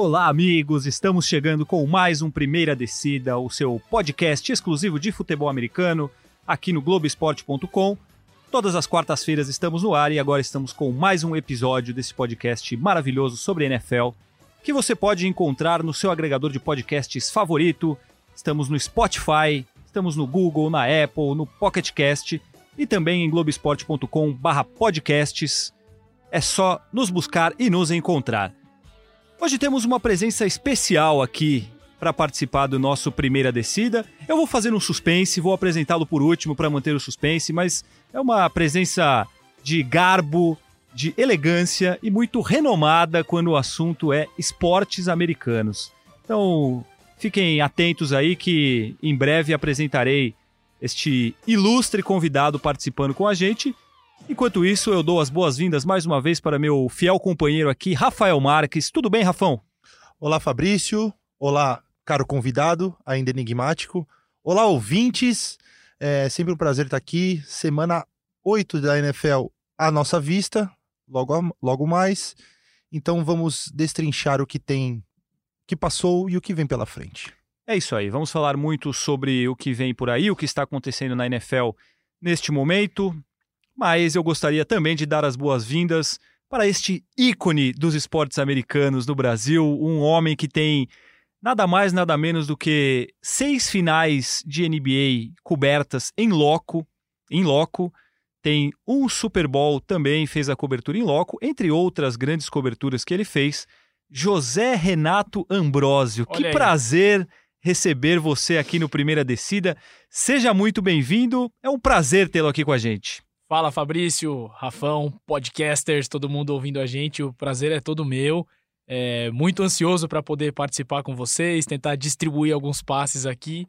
Olá, amigos! Estamos chegando com mais um Primeira Descida, o seu podcast exclusivo de futebol americano, aqui no Globoesporte.com. Todas as quartas-feiras estamos no ar e agora estamos com mais um episódio desse podcast maravilhoso sobre NFL, que você pode encontrar no seu agregador de podcasts favorito. Estamos no Spotify, estamos no Google, na Apple, no Pocket Cast e também em globesport.com/podcasts. É só nos buscar e nos encontrar. Hoje temos uma presença especial aqui para participar do nosso primeira descida. Eu vou fazer um suspense, vou apresentá-lo por último para manter o suspense, mas é uma presença de garbo, de elegância e muito renomada quando o assunto é esportes americanos. Então, fiquem atentos aí que em breve apresentarei este ilustre convidado participando com a gente Enquanto isso, eu dou as boas-vindas mais uma vez para meu fiel companheiro aqui, Rafael Marques. Tudo bem, Rafão? Olá, Fabrício. Olá, caro convidado, ainda enigmático. Olá, ouvintes. É sempre um prazer estar aqui. Semana 8 da NFL à nossa vista, logo, logo mais. Então vamos destrinchar o que tem, que passou e o que vem pela frente. É isso aí. Vamos falar muito sobre o que vem por aí, o que está acontecendo na NFL neste momento mas eu gostaria também de dar as boas-vindas para este ícone dos esportes americanos no Brasil, um homem que tem nada mais, nada menos do que seis finais de NBA cobertas em loco, em loco, tem um Super Bowl também, fez a cobertura em loco, entre outras grandes coberturas que ele fez. José Renato Ambrosio, Olha que aí. prazer receber você aqui no Primeira Descida. Seja muito bem-vindo, é um prazer tê-lo aqui com a gente. Fala Fabrício, Rafão, podcasters, todo mundo ouvindo a gente, o prazer é todo meu. É, muito ansioso para poder participar com vocês, tentar distribuir alguns passes aqui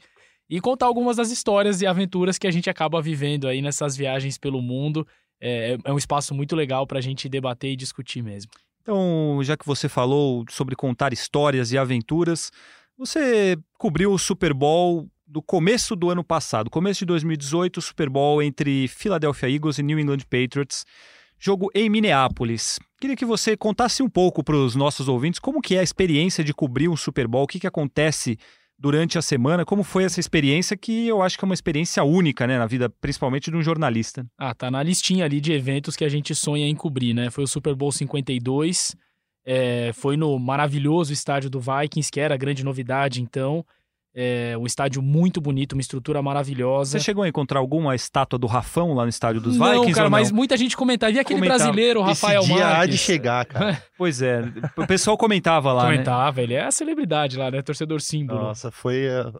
e contar algumas das histórias e aventuras que a gente acaba vivendo aí nessas viagens pelo mundo. É, é um espaço muito legal para a gente debater e discutir mesmo. Então, já que você falou sobre contar histórias e aventuras, você cobriu o Super Bowl do começo do ano passado, começo de 2018, Super Bowl entre Philadelphia Eagles e New England Patriots, jogo em Minneapolis. Queria que você contasse um pouco para os nossos ouvintes como que é a experiência de cobrir um Super Bowl, o que, que acontece durante a semana, como foi essa experiência que eu acho que é uma experiência única, né, na vida, principalmente de um jornalista. Ah, tá na listinha ali de eventos que a gente sonha em cobrir, né? Foi o Super Bowl 52, é, foi no maravilhoso estádio do Vikings, que era a grande novidade então. É um estádio muito bonito, uma estrutura maravilhosa. Você chegou a encontrar alguma estátua do Rafão lá no estádio dos não, Vikings? Cara, não, mas muita gente comentava. E aquele comentava. brasileiro, o Rafael Esse dia Marques? há de chegar, cara. pois é, o pessoal comentava lá, né? Comentava, né? ele é a celebridade lá, né? Torcedor símbolo. Nossa, foi, eh,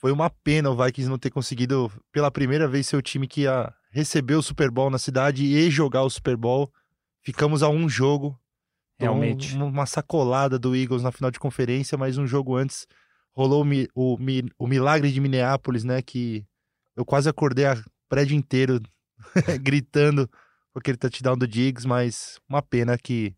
foi uma pena o Vikings não ter conseguido, pela primeira vez, ser o time que ia receber o Super Bowl na cidade e jogar o Super Bowl. Ficamos a um jogo. Realmente. Um, uma sacolada do Eagles na final de conferência, mas um jogo antes rolou o, o, o milagre de Minneapolis, né? Que eu quase acordei a prédio inteiro gritando com aquele touchdown do Diggs, mas uma pena que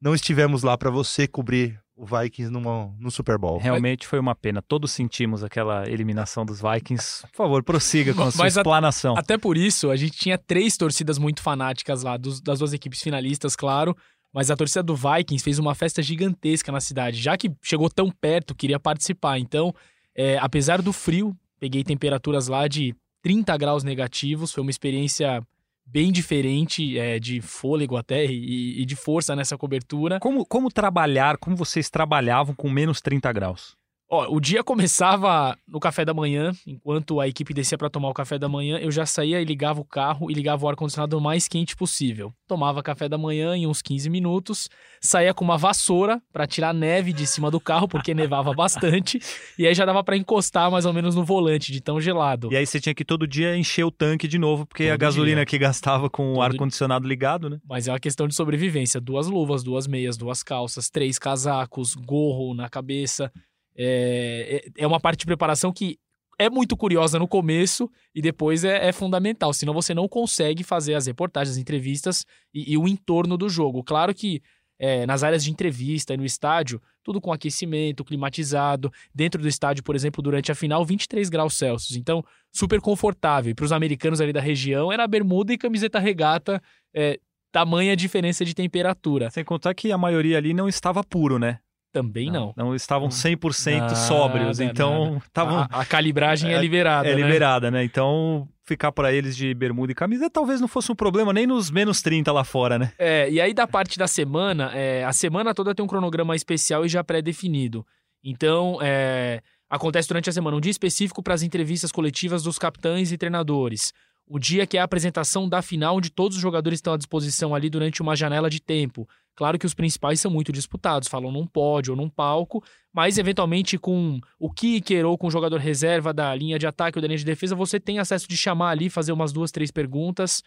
não estivemos lá para você cobrir o Vikings numa, no Super Bowl. Realmente foi uma pena. Todos sentimos aquela eliminação dos Vikings. Por favor, prossiga com a sua Mas explanação. até por isso, a gente tinha três torcidas muito fanáticas lá, dos, das duas equipes finalistas, claro. Mas a torcida do Vikings fez uma festa gigantesca na cidade, já que chegou tão perto, queria participar. Então, é, apesar do frio, peguei temperaturas lá de 30 graus negativos, foi uma experiência bem diferente, é, de fôlego até e, e, de força nessa cobertura. Como, como trabalhar, como vocês trabalhavam com menos 30 graus? Ó, o dia começava no café da manhã, enquanto a equipe descia para tomar o café da manhã, eu já saía e ligava o carro e ligava o ar-condicionado o mais quente possível. Tomava café da manhã em uns 15 minutos, saía com uma vassoura para tirar neve de cima do carro, porque nevava bastante, e aí já dava para encostar mais ou menos no volante, de tão gelado. E aí você tinha que todo dia encher o tanque de novo, porque todo a gasolina dia. que gastava com todo... o ar-condicionado ligado, né? Mas é uma questão de sobrevivência: duas luvas, duas meias, duas calças, três casacos, gorro na cabeça. É, é, é uma parte de preparação que é muito curiosa no começo e depois é, é, fundamental, senão você não consegue fazer as reportagens, as entrevistas e, e o entorno do jogo. Claro que é, nas áreas de entrevista e no estádio, tudo com aquecimento, climatizado. Dentro do estádio, por exemplo, durante a final, 23 graus Celsius. Então, super confortável. para os americanos ali da região, era bermuda e camiseta regata, é, tamanha diferença de temperatura. Sem contar que a maioria ali não estava puro, né? Também não. Não estavam 100% Nada, sóbrios, então estavam A, a calibragem é, É- liberada, é né? liberada, né? Então ficar para eles de bermuda e camisa talvez não fosse um problema nem nos menos 30 lá fora, né? É, e aí da parte da semana, é, a semana toda tem um cronograma especial e já pré-definido. Então, é, acontece durante a semana um dia específico para as entrevistas coletivas dos capitães e treinadores. O dia que é a apresentação da final, onde todos os jogadores estão à disposição ali durante uma janela de tempo. Claro que os principais são muito disputados, falam num pódio ou num palco, mas eventualmente com o kicker ou com o jogador reserva da linha de ataque ou da linha de defesa, você tem acesso de chamar ali, fazer umas duas, três perguntas.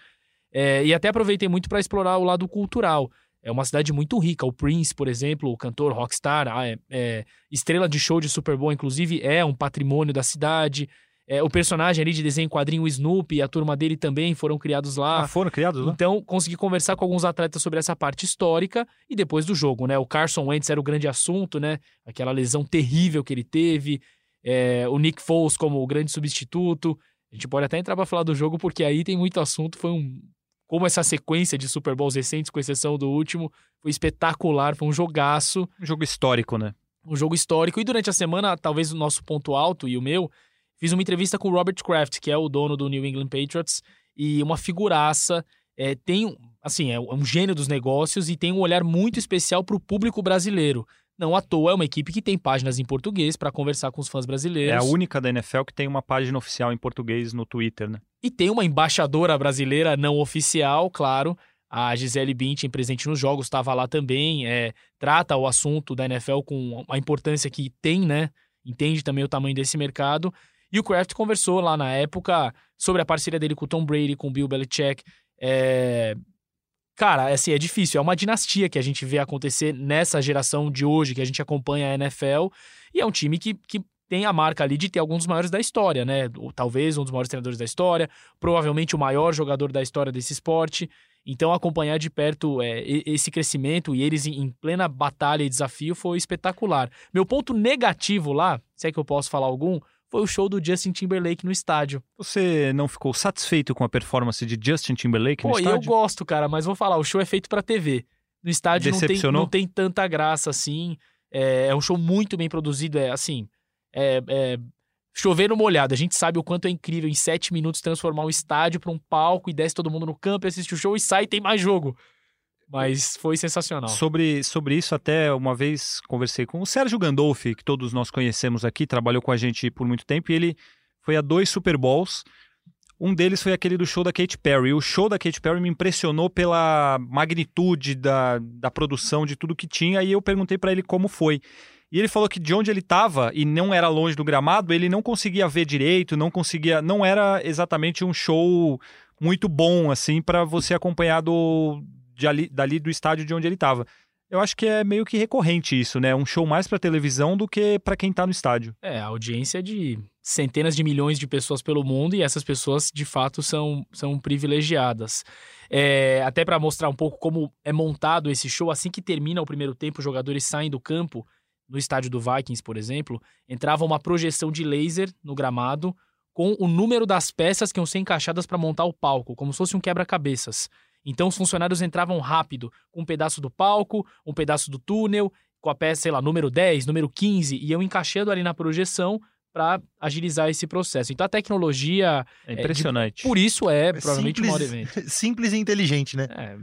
É, e até aproveitei muito para explorar o lado cultural. É uma cidade muito rica. O Prince, por exemplo, o cantor rockstar, ah, é, é, estrela de show de Super Bowl, inclusive, é um patrimônio da cidade. É, o personagem ali de desenho quadrinho, o Snoopy, e a turma dele também foram criados lá. Ah, foram criados lá? Então, consegui conversar com alguns atletas sobre essa parte histórica e depois do jogo, né? O Carson Wentz era o grande assunto, né? Aquela lesão terrível que ele teve. É, o Nick Foles como o grande substituto. A gente pode até entrar para falar do jogo, porque aí tem muito assunto. Foi um. Como essa sequência de Super Bowls recentes, com exceção do último, foi espetacular, foi um jogaço Um jogo histórico, né? um jogo histórico. E durante a semana, talvez o nosso ponto alto e o meu, fiz uma entrevista com o Robert Kraft, que é o dono do New England Patriots, e uma figuraça. É, tem, assim, é um gênio dos negócios e tem um olhar muito especial para o público brasileiro. Não à toa, é uma equipe que tem páginas em português para conversar com os fãs brasileiros. É a única da NFL que tem uma página oficial em português no Twitter, né? E tem uma embaixadora brasileira não oficial, claro. A Gisele Bündchen, presente nos jogos, estava lá também. é, trata o assunto da NFL com a importância que tem, né? Entende também o tamanho desse mercado. E o Kraft conversou lá na época sobre a parceria dele com o Tom Brady, com o Bill Belichick. É... Cara, assim, é difícil. É uma dinastia que a gente vê acontecer nessa geração de hoje, que a gente acompanha a NFL. E é um time que, que tem a marca ali de ter alguns dos maiores da história, né? Ou, talvez um dos maiores treinadores da história, provavelmente o maior jogador da história desse esporte. Então, acompanhar de perto é, esse crescimento e eles em plena batalha e desafio foi espetacular. Meu ponto negativo lá, se é que eu posso falar algum, foi o show do Justin Timberlake no estádio. Você não ficou satisfeito com a performance de Justin Timberlake no Pô, e eu estádio? gosto, cara, mas vou falar, o show é feito pra TV. No estádio não tem, não tem tanta graça assim. É, é um show muito bem produzido, é assim. É, é chover no molhado. A gente sabe o quanto é incrível em sete minutos transformar um estádio pra um palco e desce todo mundo no campo assiste o show e sai e tem mais jogo. Mas foi sensacional. Sobre, sobre isso, até uma vez conversei com o Sérgio Gandolfi, que todos nós conhecemos aqui, trabalhou com a gente por muito tempo, e ele foi a dois Super Bowls. Um deles foi aquele do show da Katy Perry. O show da Katy Perry me impressionou pela magnitude da, da produção, de tudo que tinha, e eu perguntei para ele como foi. E ele falou que de onde ele estava, e não era longe do gramado, ele não conseguia ver direito, não conseguia. Não era exatamente um show muito bom, assim, para você acompanhar do, de ali, dali do estádio de onde ele estava. Eu acho que é meio que recorrente isso, né? Um show mais para televisão do que para quem tá no estádio. É, a audiência é de centenas de milhões de pessoas pelo mundo e essas pessoas, de fato, são, são privilegiadas. É, até para mostrar um pouco como é montado esse show, assim que termina o primeiro tempo, os jogadores saem do campo, no estádio do Vikings, por exemplo, entrava uma projeção de laser no gramado com o número das peças que iam ser encaixadas para montar o palco, como se fosse um quebra-cabeças. Então os funcionários entravam rápido, com um pedaço do palco, um pedaço do túnel, com a peça, sei lá, número 10, número 15, e iam encaixando ali na projeção para agilizar esse processo. Então a tecnologia, É impressionante. por isso é provavelmente o maior evento. simples e inteligente, né? É,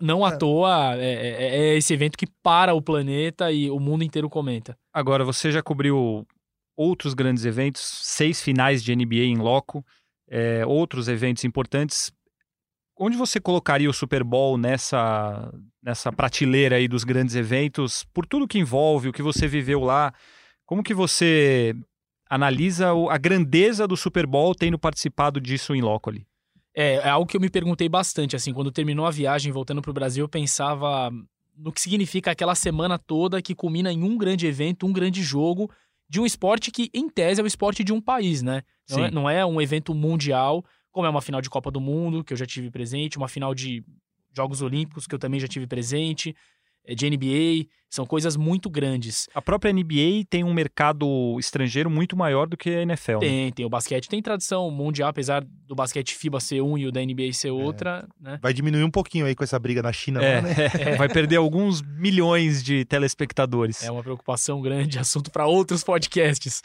não à toa é, é- é esse evento que para o planeta e o mundo inteiro comenta. Agora, você já cobriu outros grandes eventos, seis finais de NBA em loco, é, outros eventos importantes. Onde você colocaria o Super Bowl nessa, nessa prateleira aí dos grandes eventos, por tudo que envolve, o que você viveu lá? Como que você analisa a grandeza do Super Bowl tendo participado disso em loco ali? É, é algo que eu me perguntei bastante, assim, quando terminou a viagem voltando para o Brasil, eu pensava no que significa aquela semana toda que culmina em um grande evento, um grande jogo de um esporte que, em tese, é o esporte de um país, né? Não é, não é um evento mundial, como é uma final de Copa do Mundo, que eu já tive presente, uma final de Jogos Olímpicos, que eu também já tive presente. é, de NBA, são coisas muito grandes. A própria NBA tem um mercado estrangeiro muito maior do que a NFL. né? Tem, tem. O basquete tem tradição mundial, apesar do basquete FIBA ser um e o da NBA ser outra, né? Vai diminuir um pouquinho aí com essa briga na China, É, lá, né? é, vai perder alguns milhões de telespectadores. É uma preocupação grande, assunto para outros podcasts.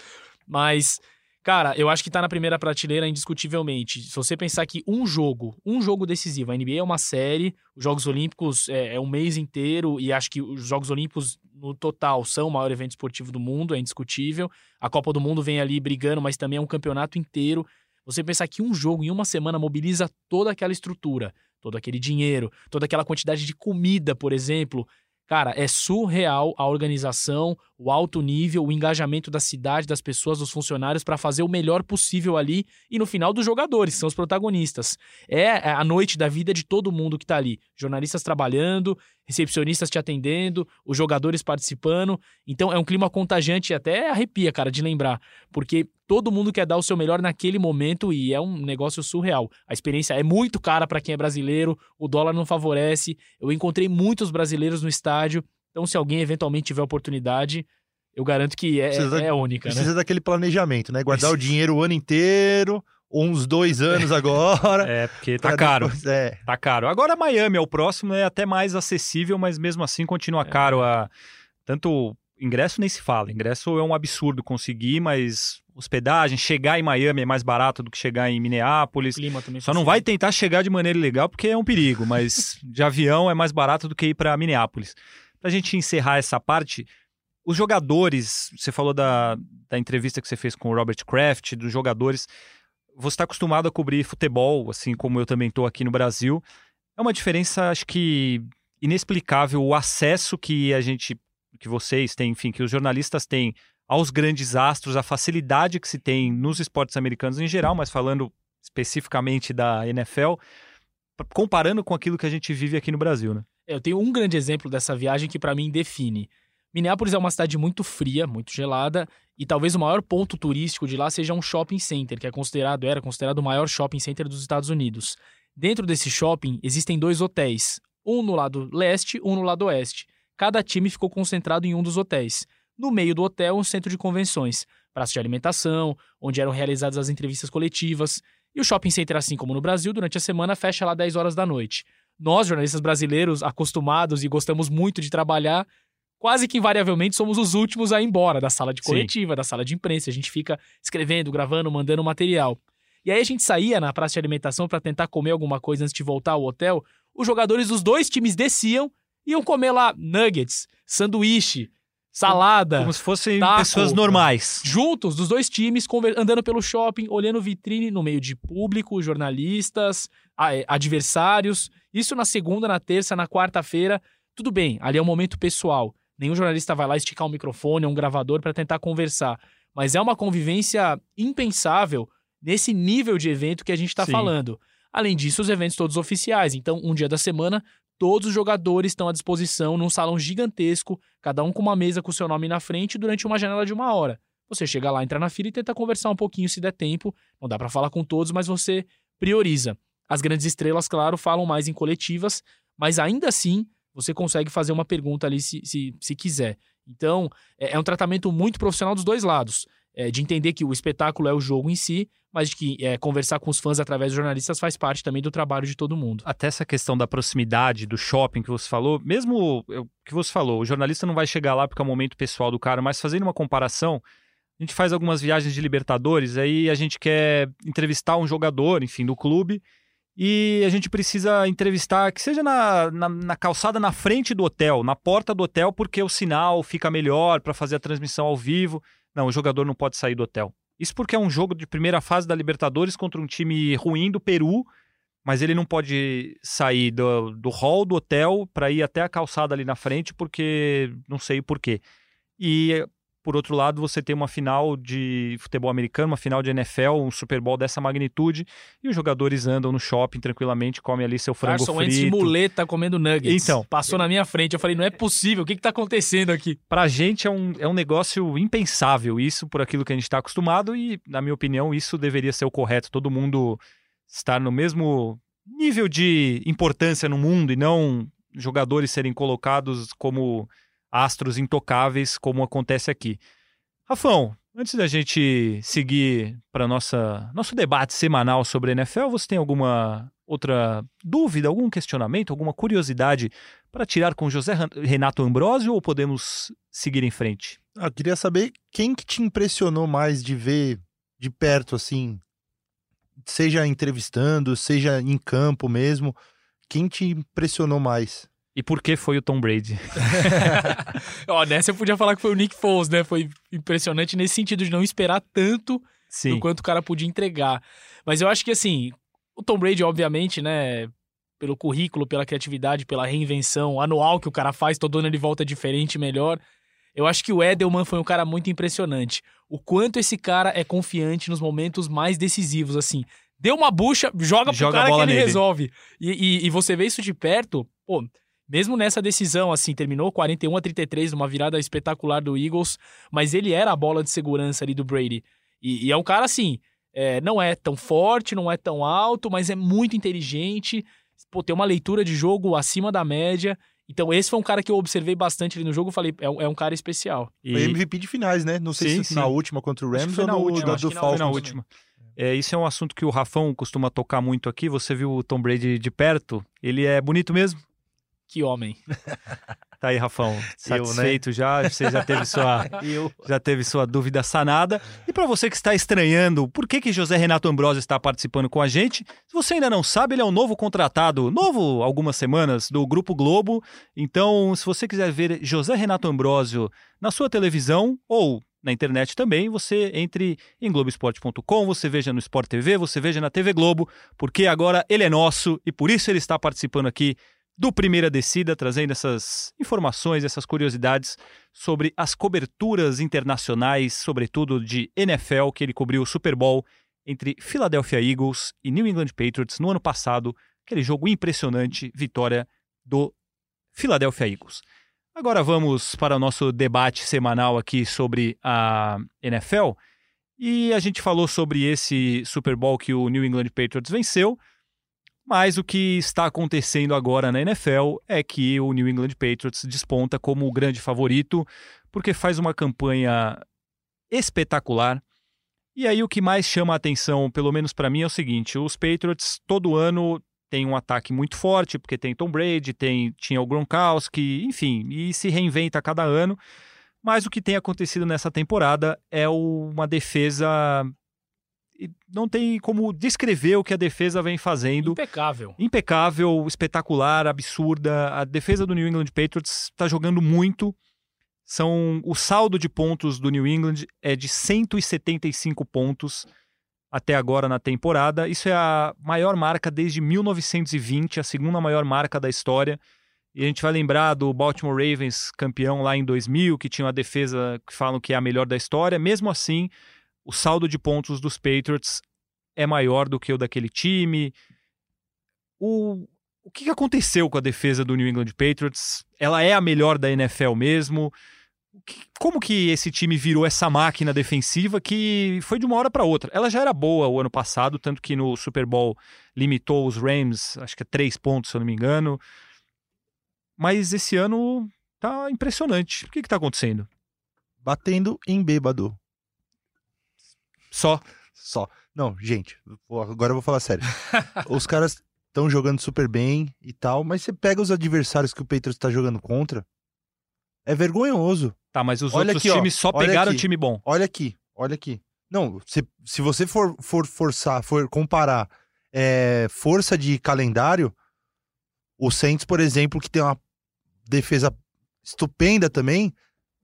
Mas, cara, eu acho que tá na primeira prateleira indiscutivelmente. Se você pensar que um jogo, um jogo decisivo, a NBA é uma série, os Jogos Olímpicos é, é um mês inteiro, e acho que os Jogos Olímpicos, no total, são o maior evento esportivo do mundo, é indiscutível. A Copa do Mundo vem ali brigando, mas também é um campeonato inteiro. Você pensar que um jogo em uma semana mobiliza toda aquela estrutura, todo aquele dinheiro, toda aquela quantidade de comida, por exemplo. Cara, é surreal a organização, o alto nível, o engajamento da cidade, das pessoas, dos funcionários para fazer o melhor possível ali e no final dos jogadores, são os protagonistas. É a noite da vida de todo mundo que tá ali. Jornalistas trabalhando, recepcionistas te atendendo, os jogadores participando. Então é um clima contagiante e até arrepia, cara, de lembrar, porque todo mundo quer dar o seu melhor naquele momento e é um negócio surreal. A experiência é muito cara para quem é brasileiro, o dólar não favorece. Eu encontrei muitos brasileiros no estádio, então se alguém eventualmente tiver oportunidade, eu garanto que é, Precisa- é única, né? Precisa daquele planejamento, né? Guardar o dinheiro o ano inteiro, uns dois anos agora. É, porque tá caro. depois- é. Tá caro. Agora Miami é o próximo, é até mais acessível, mas mesmo assim continua caro. A... Tanto ingresso nem se fala. Ingresso é um absurdo conseguir, mas hospedagem, chegar em Miami é mais barato do que chegar em Minneapolis. clima também Só não vai tentar chegar de maneira ilegal porque é um perigo, mas de avião é mais barato do que ir para Minneapolis. Pra gente encerrar essa parte, os jogadores, você falou da, da entrevista que você fez com o Robert Kraft, dos jogadores, você está acostumado a cobrir futebol, assim como eu também estou aqui no Brasil. É uma diferença, acho que inexplicável o acesso que a gente, que vocês têm, enfim, que os jornalistas têm aos grandes astros, a facilidade que se tem nos esportes americanos em geral, mas falando especificamente da NFL, comparando com aquilo que a gente vive aqui no Brasil, né? Eu tenho um grande exemplo dessa viagem que pra mim define. Minneapolis é uma cidade muito fria, muito gelada, e talvez o maior ponto turístico de lá seja um shopping center, que é considerado, era considerado o maior shopping center dos Estados Unidos. Dentro desse shopping existem dois hotéis, um no lado leste, um no lado oeste. Cada time ficou concentrado em um dos hotéis. No meio do hotel, um centro de convenções, praça de alimentação, onde eram realizadas as entrevistas coletivas. E o shopping center, assim como no Brasil, durante a semana fecha lá 10 horas da noite nós, jornalistas brasileiros, acostumados e gostamos muito de trabalhar, quase que invariavelmente somos os últimos a ir embora da sala de Sim. coletiva, da sala de imprensa. A gente fica escrevendo, gravando, mandando material. E aí a gente saía na praça de alimentação para tentar comer alguma coisa antes de voltar ao hotel. Os jogadores dos dois times desciam e iam comer lá nuggets, sanduíche, salada Como se fossem taco, pessoas normais. juntos dos dois times, andando pelo shopping, olhando vitrine no meio de público, jornalistas, eh, adversários. Isso na segunda, na terça, na quarta-feira. Tudo bem, ali é um momento pessoal. Nenhum jornalista vai lá esticar um microfone ou um gravador para tentar conversar. Mas é uma convivência impensável nesse nível de evento que a gente está falando. Além disso, os eventos todos oficiais. Então, um dia da semana, todos os jogadores estão à disposição num salão gigantesco, cada um com uma mesa com o seu nome na frente durante uma janela de uma hora. Você chega lá, entra na fila e tenta conversar um pouquinho se der tempo. Não dá para falar com todos, mas você prioriza. As grandes estrelas, claro, falam mais em coletivas, mas ainda assim você consegue fazer uma pergunta ali se, se, se quiser. Então, é, é um tratamento muito profissional dos dois lados. É, de entender que o espetáculo é o jogo em si, mas de que é, conversar com os fãs através dos jornalistas faz parte também do trabalho de todo mundo. Até essa questão da proximidade, do shopping que você falou, mesmo o que você falou, o jornalista não vai chegar lá porque é o momento pessoal do cara, mas fazendo uma comparação, a gente faz algumas viagens de Libertadores, aí a gente quer entrevistar um jogador, enfim, do clube, e a gente precisa entrevistar, que seja na, na, na calçada na frente do hotel, na porta do hotel, porque o sinal fica melhor para fazer a transmissão ao vivo. Não, o jogador não pode sair do hotel. Isso porque é um jogo de primeira fase da Libertadores contra um time ruim do Peru, mas ele não pode sair do, do hall do hotel para ir até a calçada ali na frente, porque não sei o porquê. E, por outro lado, você tem uma final de futebol americano, uma final de NFL, um Super Bowl dessa magnitude, e os jogadores andam no shopping tranquilamente, comem ali seu frango Carson frito. muleta comendo nuggets. Então. Passou na minha frente. Eu falei, não é possível. O que, que tá acontecendo aqui? Pra gente é um, é um negócio impensável isso, por aquilo que a gente está acostumado, e, na minha opinião, isso deveria ser o correto. Todo mundo estar no mesmo nível de importância no mundo e não jogadores serem colocados como astros intocáveis, como acontece aqui. Rafão, antes da gente seguir para nossa nosso debate semanal sobre NFL, você tem alguma outra dúvida, algum questionamento, alguma curiosidade para tirar com José Renato Ambrosio ou podemos seguir em frente? Ah, eu queria saber quem que te impressionou mais de ver de perto, assim, seja entrevistando, seja em campo mesmo, quem te impressionou mais? E por que foi o Tom Brady? Ó, nessa eu podia falar que foi o Nick Foles, né? Foi impressionante nesse sentido de não esperar tanto Sim. do quanto o cara podia entregar. Mas eu acho que, assim, o Tom Brady, obviamente, né? Pelo currículo, pela criatividade, pela reinvenção anual que o cara faz, todo ano ele volta diferente, melhor. Eu acho que o Edelman foi um cara muito impressionante. O quanto esse cara é confiante nos momentos mais decisivos, assim. Deu uma bucha, joga pro Joga cara que ele nele. resolve. E, e, e você vê isso de perto, pô, mesmo nessa decisão, assim, terminou 41 a 33 numa virada espetacular do Eagles, mas ele era a bola de segurança ali do Brady. E, e é um cara, assim, é, não é tão forte, não é tão alto, mas é muito inteligente, pô, tem uma leitura de jogo acima da média. Então, esse foi um cara que eu observei bastante ali no jogo. Falei, é um, é um cara especial. E... Foi MVP de finais, né? Não sei Sim, se sim. na última contra o Rams ou na no última, da do foi Falcons. na última. É, isso é um assunto que o Rafão costuma tocar muito aqui. Você viu o Tom Brady de perto? Ele é bonito mesmo? Que homem. Tá aí, Rafão. Eu, né? Satisfeito já? Você já teve sua, Eu. já teve sua dúvida sanada. E para você que está estranhando, por que, que José Renato Ambrosio está participando com a gente? Se você ainda não sabe, ele é um novo contratado, novo algumas semanas, do Grupo Globo. Então, se você quiser ver José Renato Ambrosio na sua televisão ou na internet também, você entre em Globoesporte.com, você veja no Sport TV, você veja na TV Globo, porque agora ele é nosso e por isso ele está participando aqui do Primeira Descida, trazendo essas informações, essas curiosidades sobre as coberturas internacionais, sobretudo de NFL, que ele cobriu o Super Bowl entre Philadelphia Eagles e New England Patriots no ano passado, aquele jogo impressionante, vitória do Philadelphia Eagles. Agora vamos para o nosso debate semanal aqui sobre a NFL. E a gente falou sobre esse Super Bowl que o New England Patriots venceu. Mas o que está acontecendo agora na NFL é que o New England Patriots desponta como o grande favorito, porque faz uma campanha espetacular. E aí o que mais chama a atenção, pelo menos para mim, é o seguinte: os Patriots todo ano têm um ataque muito forte, porque tem Tom Brady, tem tinha o Gronkowski, enfim, e se reinventa a cada ano. Mas o que tem acontecido nessa temporada é uma defesa não tem como descrever o que a defesa vem fazendo. Impecável. Impecável, espetacular, absurda. A defesa do New England Patriots está jogando muito. São o saldo de pontos do New England é de 175 pontos até agora na temporada. Isso é a maior marca desde 1920, a segunda maior marca da história. E a gente vai lembrar do Baltimore Ravens campeão lá em 2000, que tinha uma defesa que falam que é a melhor da história. Mesmo assim, o saldo de pontos dos Patriots é maior do que o daquele time. O, o que aconteceu com a defesa do New England Patriots? Ela é a melhor da NFL mesmo? Como que esse time virou essa máquina defensiva que foi de uma hora para outra? Ela já era boa o ano passado, tanto que no Super Bowl limitou os Rams, acho que é três pontos, se eu não me engano. Mas esse ano tá impressionante. O que que tá acontecendo? Batendo em bêbado. Só. Só. Não, gente, agora eu vou falar sério. os caras estão jogando super bem e tal, mas você pega os adversários que o Patriots tá jogando contra, é vergonhoso. Tá, mas os Olha outros aqui, ó. times só Olha pegaram aqui. time bom. Olha aqui, olha aqui. Não, se, se você for, for forçar, for comparar é, força de calendário, o Saints, por exemplo, que tem uma defesa estupenda também,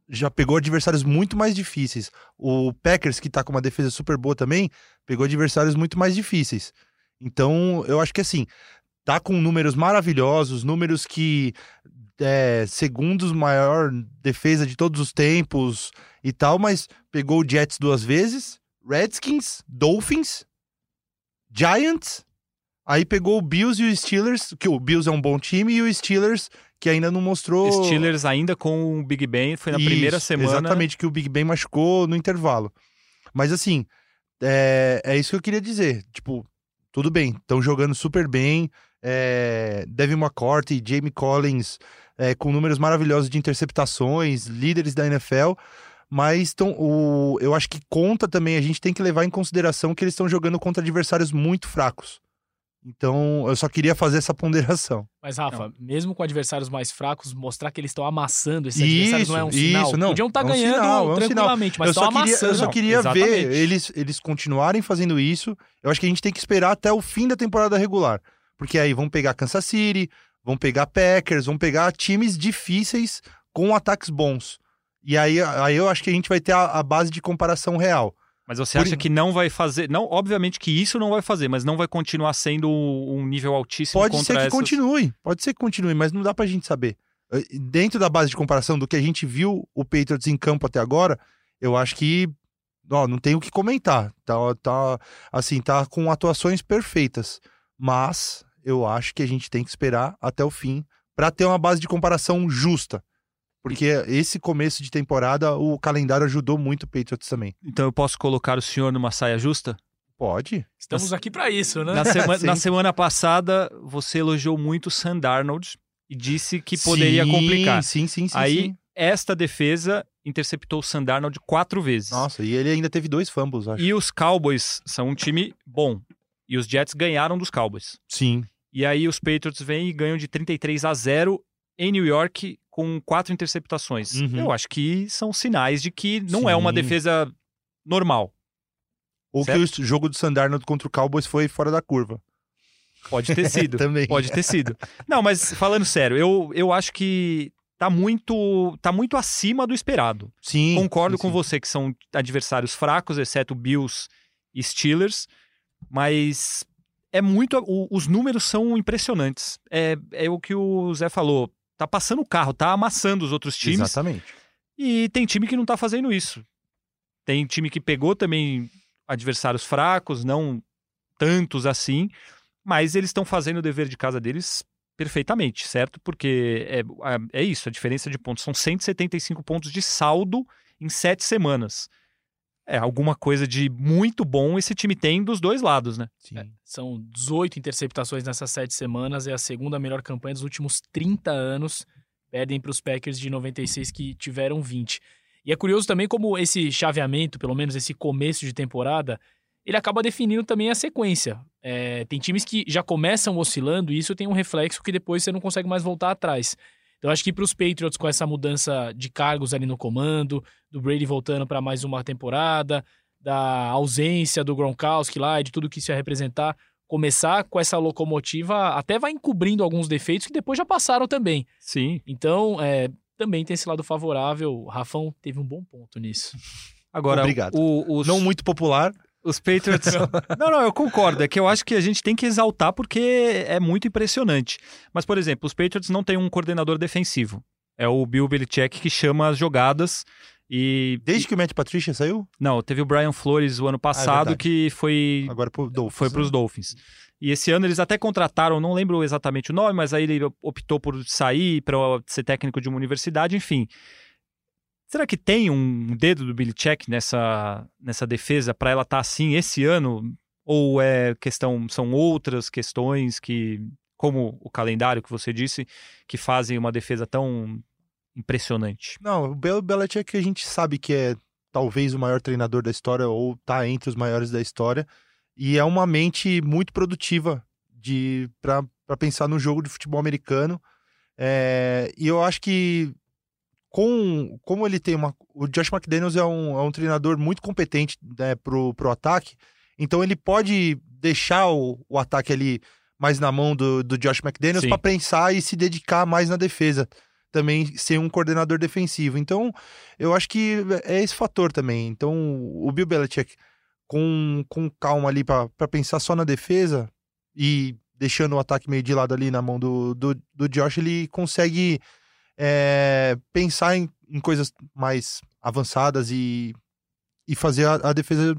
já pegou adversários muito mais difíceis. O Packers, que tá com uma defesa super boa também, pegou adversários muito mais difíceis. Então, eu acho que assim, tá com números maravilhosos, números que é, segundos maior defesa de todos os tempos e tal, mas pegou o Jets duas vezes, Redskins, Dolphins, Giants, aí pegou o Bills e o Steelers, que o Bills é um bom time, e o Steelers, que ainda não mostrou. Steelers ainda com o Big Ben, foi na Isso, primeira semana. Exatamente, que o Big Ben machucou no intervalo. Mas assim, é, é isso que eu queria dizer. Tipo, tudo bem, estão jogando super bem. É, Devin McCourty, Jamie Collins, é, com números maravilhosos de interceptações, líderes da NFL. Mas tão, o, eu acho que conta também, a gente tem que levar em consideração que eles estão jogando contra adversários muito fracos. Então, eu só queria fazer essa ponderação. Mas, Rafa, não. mesmo com adversários mais fracos, mostrar que eles estão amassando esses isso, adversários não é um sinal? Isso, não. Podiam estar é um ganhando sinal, é um tranquilamente, sinal. mas estão amassando. eu só queria não, ver eles, eles continuarem fazendo isso. Eu acho que a gente tem que esperar até o fim da temporada regular. Porque aí vão pegar Kansas City, vão pegar Packers, vão pegar times difíceis com ataques bons. E aí, aí eu acho que a gente vai ter a, a base de comparação real. Mas você acha que não vai fazer. Não, obviamente que isso não vai fazer, mas não vai continuar sendo um nível altíssimo Pode ser que essas... continue, pode ser que continue, mas não dá pra gente saber. Eh, dentro da base de comparação do que a gente viu o Patriots em campo até agora, eu acho que. Ó, não tem o que comentar. Tá, tá, assim, tá com atuações perfeitas. Mas eu acho que a gente tem que esperar até o fim para ter uma base de comparação justa. Porque esse começo de temporada, o calendário ajudou muito o Patriots também. Então eu posso colocar o senhor numa saia justa? Pode. Estamos aqui para isso, né? Na, sema na, semana passada, você elogiou muito o Sandarnold e disse que poderia sim, complicar. Sim, sim, sim. Aí, sim. esta defesa interceptou o Sandarnold quatro vezes. Nossa, e ele ainda teve dois fumbles, acho. E os Cowboys são um time bom. E os Jets ganharam dos Cowboys. Sim. E aí os Patriots vêm e ganham de 33 a 0 em New York com quatro interceptações. Uhum. Eu acho que são sinais de que não Sim. é uma defesa normal. Ou certo? que o jogo do Sandarno contra o Cowboys foi fora da curva. Pode ter sido. Também. Pode ter sido. Não, mas falando sério, eu, eu acho que tá muito tá muito acima do esperado. Sim. Concordo sim, com sim. você que são adversários fracos, exceto Bills e Steelers, mas é muito os números são impressionantes. É, é o que o Zé falou tá passando o carro, tá amassando os outros times. Exatamente. E tem time que não tá fazendo isso. Tem time que pegou também adversários fracos, não tantos assim, mas eles estão fazendo o dever de casa deles perfeitamente, certo? Porque é, é isso, a diferença de pontos são 175 pontos de saldo em sete semanas. É, alguma coisa de muito bom esse time tem dos dois lados, né? É, são 18 interceptações nessas sete semanas, é a segunda melhor campanha dos últimos 30 anos. Perdem para os Packers de 96 que tiveram 20. E é curioso também como esse chaveamento, pelo menos esse começo de temporada, ele acaba definindo também a sequência. É, tem times que já começam oscilando e isso tem um reflexo que depois você não consegue mais voltar atrás. Então acho que para os Patriots, com essa mudança de cargos ali no comando, do Brady voltando para mais uma temporada, da ausência do Gronkowski lá e de tudo que isso ia representar, começar com essa locomotiva até vai encobrindo alguns defeitos que depois já passaram também. Sim. Então, é, também tem esse lado favorável. O Rafão teve um bom ponto nisso. Agora, Obrigado. O, os... Não muito popular, os Patriots. não, não, eu concordo. É que eu acho que a gente tem que exaltar porque é muito impressionante. Mas, por exemplo, os Patriots não têm um coordenador defensivo. É o Bill Belichick que chama as jogadas e. Desde que o Matt Patricia saiu? Não, teve o Brian Flores o ano passado ah, é que foi. Agora pro Dolphins, foi para os né? Dolphins. E esse ano eles até contrataram, não lembro exatamente o nome, mas aí ele optou por sair para ser técnico de uma universidade, enfim. Será que tem um dedo do Billy Check nessa, nessa defesa para ela estar tá assim esse ano? Ou é questão, são outras questões que, como o calendário que você disse, que fazem uma defesa tão impressionante? Não, o Bill Belichick a gente sabe que é talvez o maior treinador da história ou tá entre os maiores da história e é uma mente muito produtiva de para pensar no jogo de futebol americano. É, e eu acho que com como ele tem uma. O Josh McDaniels é um, é um treinador muito competente né, pro, pro ataque, então ele pode deixar o, o ataque ali mais na mão do, do Josh McDaniels para pensar e se dedicar mais na defesa. Também ser um coordenador defensivo. Então, eu acho que é esse fator também. Então, o Bill Belichick, com, com calma ali para pensar só na defesa e deixando o ataque meio de lado ali na mão do, do, do Josh, ele consegue é, pensar em, em, coisas mais avançadas e, e fazer a, a defesa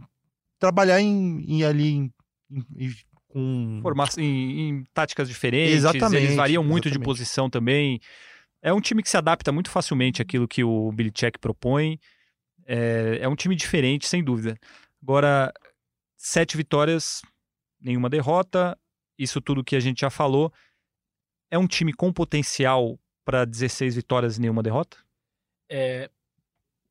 trabalhar em, em ali em, em, com Formar, em, em, táticas diferentes. Exatamente. Eles variam muito exatamente. de posição também. É um time que se adapta muito facilmente àquilo que o Billy Check propõe. É, é um time diferente, sem dúvida. Agora, sete vitórias nenhuma derrota. Isso tudo que a gente já falou. É um time com potencial para 16 vitórias e nenhuma derrota? É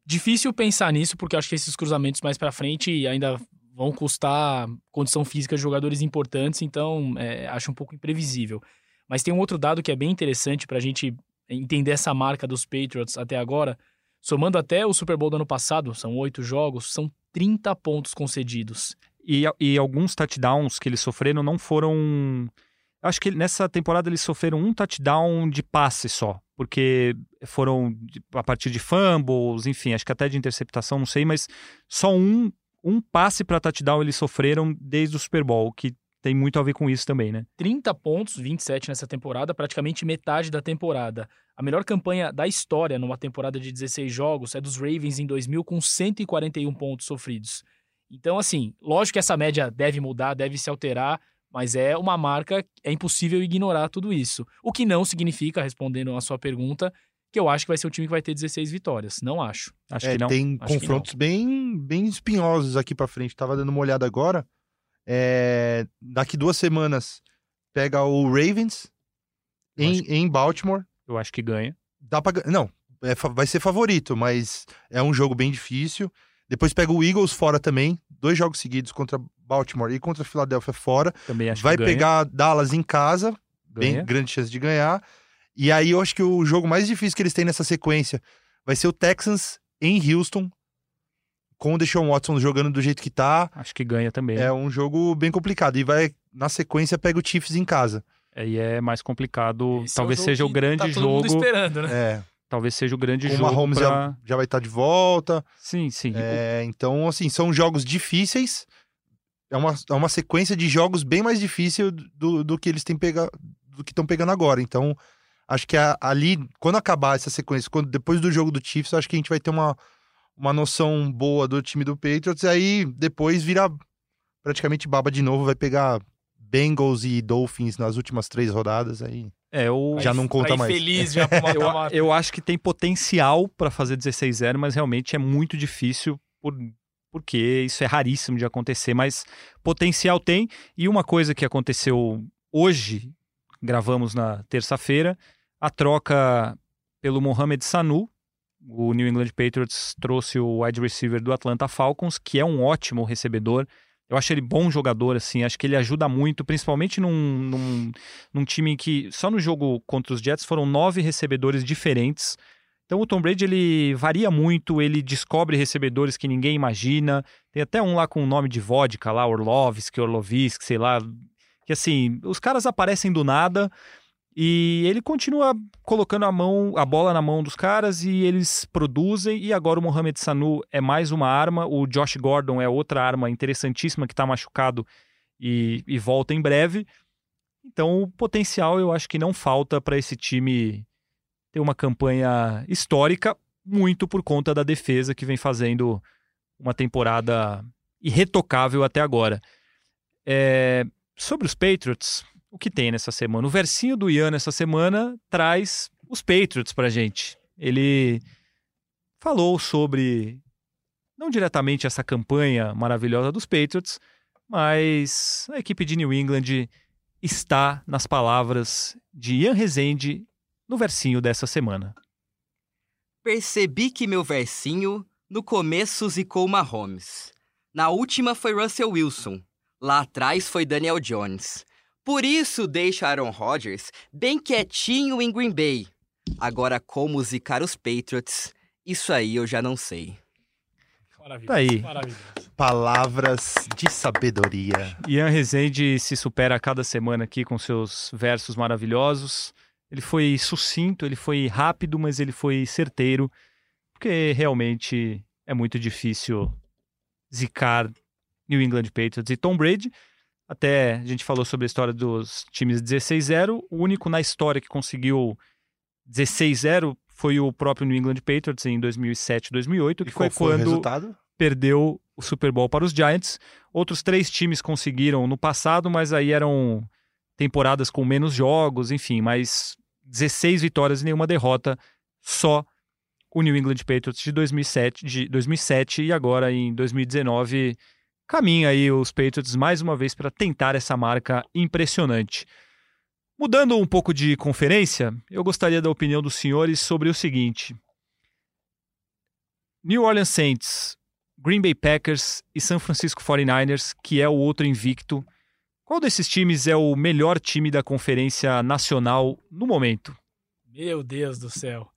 difícil pensar nisso, porque acho que esses cruzamentos mais para frente ainda vão custar condição física de jogadores importantes, então é, acho um pouco imprevisível. Mas tem um outro dado que é bem interessante para a gente entender essa marca dos Patriots até agora. Somando até o Super Bowl do ano passado, são oito jogos, são 30 pontos concedidos. E, e alguns touchdowns que eles sofreram não foram. Acho que nessa temporada eles sofreram um touchdown de passe só, porque foram a partir de fumbles, enfim, acho que até de interceptação, não sei, mas só um, um passe para touchdown eles sofreram desde o Super Bowl, que tem muito a ver com isso também, né? 30 pontos, 27 nessa temporada, praticamente metade da temporada. A melhor campanha da história numa temporada de 16 jogos é dos Ravens em 2000 com 141 pontos sofridos. Então, assim, lógico que essa média deve mudar, deve se alterar, mas é uma marca, é impossível ignorar tudo isso. O que não significa, respondendo a sua pergunta, que eu acho que vai ser um time que vai ter 16 vitórias. Não acho. Acho É, que não. Tem Acho confrontos bem, bem espinhosos aqui pra frente. Tava dando uma olhada agora. É, daqui duas semanas pega o Ravens Eu em, acho em Baltimore. Eu acho que ganha. Dá pra, gan- não, é vai ser favorito, mas é um jogo bem difícil. Depois pega o Eagles fora também. Dois jogos seguidos contra Baltimore e contra Filadélfia fora. Também acho vai que ganha. pegar Dallas em casa. ganha. bem grande chance de ganhar. E aí eu acho que o jogo mais difícil que eles têm nessa sequência vai ser o Texans em Houston, com o Deshaun Watson jogando do jeito que tá. Acho que ganha também. É um jogo bem complicado. E vai, na sequência, pega o Chiefs em casa. Aí é mais complicado. Esse é Talvez jogo seja o grande tá todo mundo jogo. esperando, né? É, Talvez seja o grande o jogo. Mahomes pra... já, já vai estar de volta. Sim, sim. É, então, assim, são jogos difíceis. É uma, é uma sequência de jogos bem mais difícil do, do que eles têm pega, do que estão pegando agora. Então, acho que a- ali, quando acabar essa sequência, quando, depois do jogo do Chiefs, acho que a gente vai ter uma, uma noção boa do time do Patriots. E aí, depois vira praticamente baba de novo. Vai pegar Bengals e Dolphins nas últimas três rodadas. Aí É, o... Já não conta Aí mais. feliz já pro eu, eu acho que tem potencial para fazer 16-0, mas realmente é muito difícil por, porque isso é raríssimo de acontecer, mas potencial tem. E uma coisa que aconteceu hoje, gravamos na terça-feira, a troca pelo Mohamed Sanu. O New England Patriots trouxe o wide receiver do Atlanta Falcons, que é um ótimo recebedor. Eu acho ele bom jogador, assim, acho que ele ajuda muito, principalmente num, num, num time que só no jogo contra os Jets foram nove recebedores diferentes. Então o Tom Brady ele varia muito, ele descobre recebedores que ninguém imagina. Tem até um lá com o nome de vodka lá, Orlovski, Orlovisk, sei lá. Que assim, os caras aparecem do nada e ele continua colocando a mão, a bola na mão dos caras e eles produzem. E agora o Mohamed Sanu é mais uma arma, o Josh Gordon é outra arma interessantíssima que está machucado e, e volta em breve. Então, o potencial eu acho que não falta para esse time ter uma campanha histórica, muito por conta da defesa que vem fazendo uma temporada irretocável até agora. É, sobre os Patriots, o que tem nessa semana? O versinho do Ian essa semana traz os Patriots pra gente. Ele falou sobre, não diretamente essa campanha maravilhosa dos Patriots, mas a equipe de New England está nas palavras de Ian Rezende no versinho dessa semana. Percebi que meu versinho no começo zicou Mahomes. Na última foi Russell Wilson. Lá atrás foi Daniel Jones. Por isso deixo Aaron Rodgers bem quietinho em Green Bay. Agora como zicar os Patriots, isso aí eu já não sei. Maravilhoso. Tá aí. Maravilhoso. Palavras de sabedoria. Ian Rezende se supera a cada semana aqui com seus versos maravilhosos. Ele foi sucinto, ele foi rápido, mas ele foi certeiro, porque realmente é muito difícil zicar New England Patriots e Tom Brady. Até a gente falou sobre a história dos times 16-0. O único na história que conseguiu 16-0 foi o próprio New England Patriots em 2007, 2008, que E foi foi quando perdeu o Super Bowl para os Giants. Outros três times conseguiram no passado, mas aí eram temporadas com menos jogos, enfim, mas 16 vitórias e nenhuma derrota, só o New England Patriots de 2007, de 2007 e agora em 2019 caminha aí os Patriots mais uma vez para tentar essa marca impressionante. Mudando um pouco de conferência, eu gostaria da opinião dos senhores sobre o seguinte: New Orleans Saints, Green Bay Packers e San Francisco 49ers, que é o outro invicto. Qual desses times é o melhor time da conferência nacional no momento? Meu Deus do céu.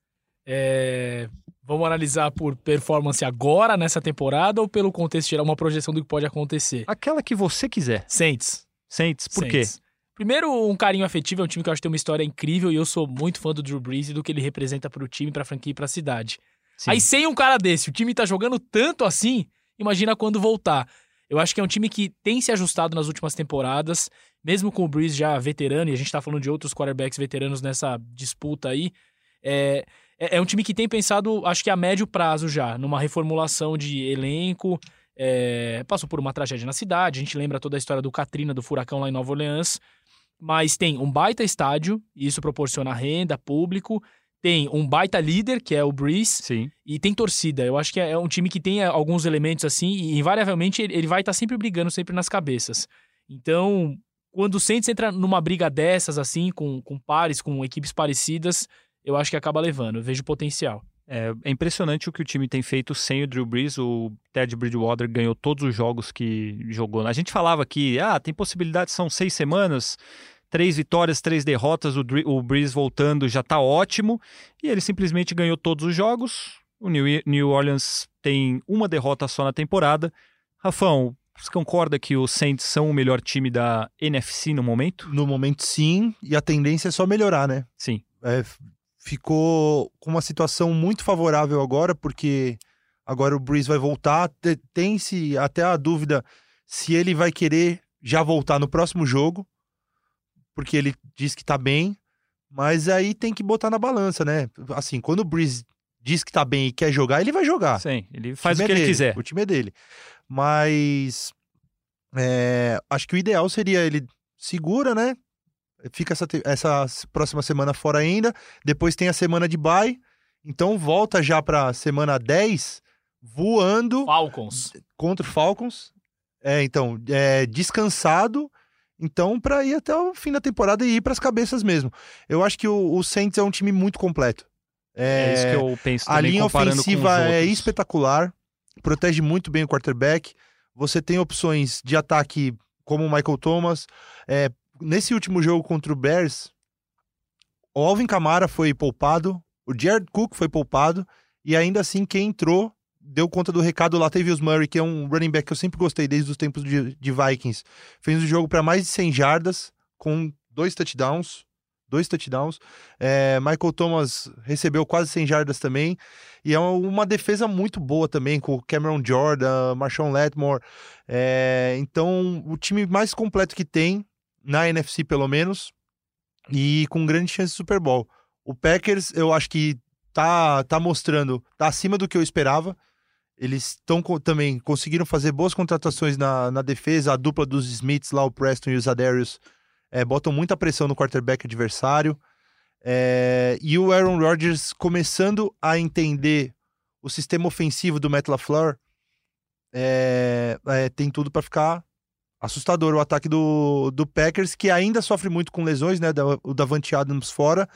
É... Vamos analisar por performance agora, nessa temporada, ou pelo contexto geral, uma projeção do que pode acontecer? Aquela que você quiser. Saints. Saints, por Saints. quê? Primeiro, um carinho afetivo, é um time que eu acho que tem uma história incrível e eu sou muito fã do Drew Brees e do que ele representa pro time, pra franquia e pra cidade. Sim. Aí sem um cara desse, o time tá jogando tanto assim, imagina quando voltar. Eu acho que é um time que tem se ajustado nas últimas temporadas, mesmo com o Breeze já veterano, e a gente tá falando de outros quarterbacks veteranos nessa disputa aí. É, é, é um time que tem pensado, acho que a médio prazo já, numa reformulação de elenco. é, passou por uma tragédia na cidade, a gente lembra toda a história do Katrina, do furacão lá em Nova Orleans. Mas tem um baita estádio, e isso proporciona renda, público. Tem um baita líder, que é o Breeze, Sim. e tem torcida. Eu acho que é um time que tem é, alguns elementos assim, e invariavelmente ele vai estar sempre brigando, sempre nas cabeças. Então, quando o Saints entra numa briga dessas, assim, com, com pares, com equipes parecidas, eu acho que acaba levando. Eu vejo potencial. É, é impressionante o que o time tem feito sem o Drew Brees. O Ted Bridgewater ganhou todos os jogos que jogou. A gente falava que ah, tem possibilidade, são seis semanas, três vitórias, três derrotas. O, Dre- o Brees voltando já tá ótimo. E ele simplesmente ganhou todos os jogos. O New, New Orleans tem uma derrota só na temporada. Rafão, você concorda que os Saints são o melhor time da NFC no momento? No momento, sim, e a tendência é só melhorar, né? Sim. É, ficou com uma situação muito favorável agora, porque agora o Breeze vai voltar. Te- Tem-se até a dúvida se ele vai querer já voltar no próximo jogo, porque ele diz que tá bem, mas aí tem que botar na balança, né? Assim, quando o Breeze diz que tá bem e quer jogar, ele vai jogar. Sim, ele faz time o que é ele dele, quiser. O time é dele. Mas é, acho que o ideal seria ele segura, né? Fica essa, essa próxima semana fora ainda. Depois tem a semana de bye. Então volta já pra semana 10 voando Falcons. contra o Falcons. É, então, é, descansado. Então, pra ir até o fim da temporada e ir pras cabeças mesmo. Eu acho que o, o Saints é um time muito completo. É, isso que eu penso A também linha comparando ofensiva com os é espetacular, protege muito bem o quarterback. Você tem opções de ataque como o Michael Thomas. É, nesse último jogo contra o Bears, o Alvin Kamara foi poupado, o Jared Cook foi poupado, e ainda assim quem entrou deu conta do recado lá. Teve os Murray, que é um running back que eu sempre gostei desde os tempos de, de Vikings. Fez o jogo para mais de 100 jardas, com dois touchdowns. Dois touchdowns. É, Michael Thomas recebeu quase 100 jardas também. E é uma defesa muito boa também, com Cameron Jordan, Marshawn Lattimore. É, então, o time mais completo que tem, na NFC pelo menos, e com grande chance de Super Bowl. O Packers, eu acho que tá, tá mostrando, tá acima do que eu esperava. Eles estão também conseguiram fazer boas contratações na, na defesa. A dupla dos Smiths lá, o Preston e o Zadarius, é, botam muita pressão no quarterback adversário. É, e o Aaron Rodgers começando a entender o sistema ofensivo do Matt LaFleur, é, tem tudo para ficar assustador o ataque do, do Packers, que ainda sofre muito com lesões, né? Da, o Davante Adams fora.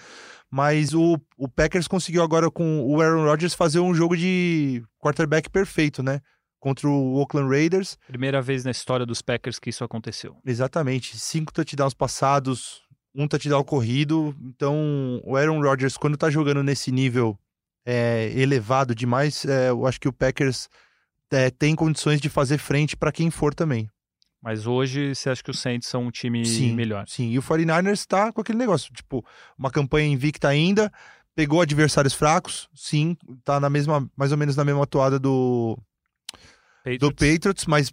Mas o, o Packers conseguiu agora com o Aaron Rodgers fazer um jogo de quarterback perfeito, né? Contra o Oakland Raiders. Primeira vez na história dos Packers que isso aconteceu. Exatamente. Cinco touchdowns passados, um touchdown corrido. Então, o Aaron Rodgers, quando tá jogando nesse nível é, elevado demais, é, eu acho que o Packers é, tem condições de fazer frente para quem for também. Mas hoje você acha que os Saints são um time Sim, melhor? Sim, e o 49ers tá com aquele negócio, tipo, uma campanha invicta ainda, pegou adversários fracos, sim, tá na mesma, mais ou menos na mesma toada do, do Patriots? Patriots, mas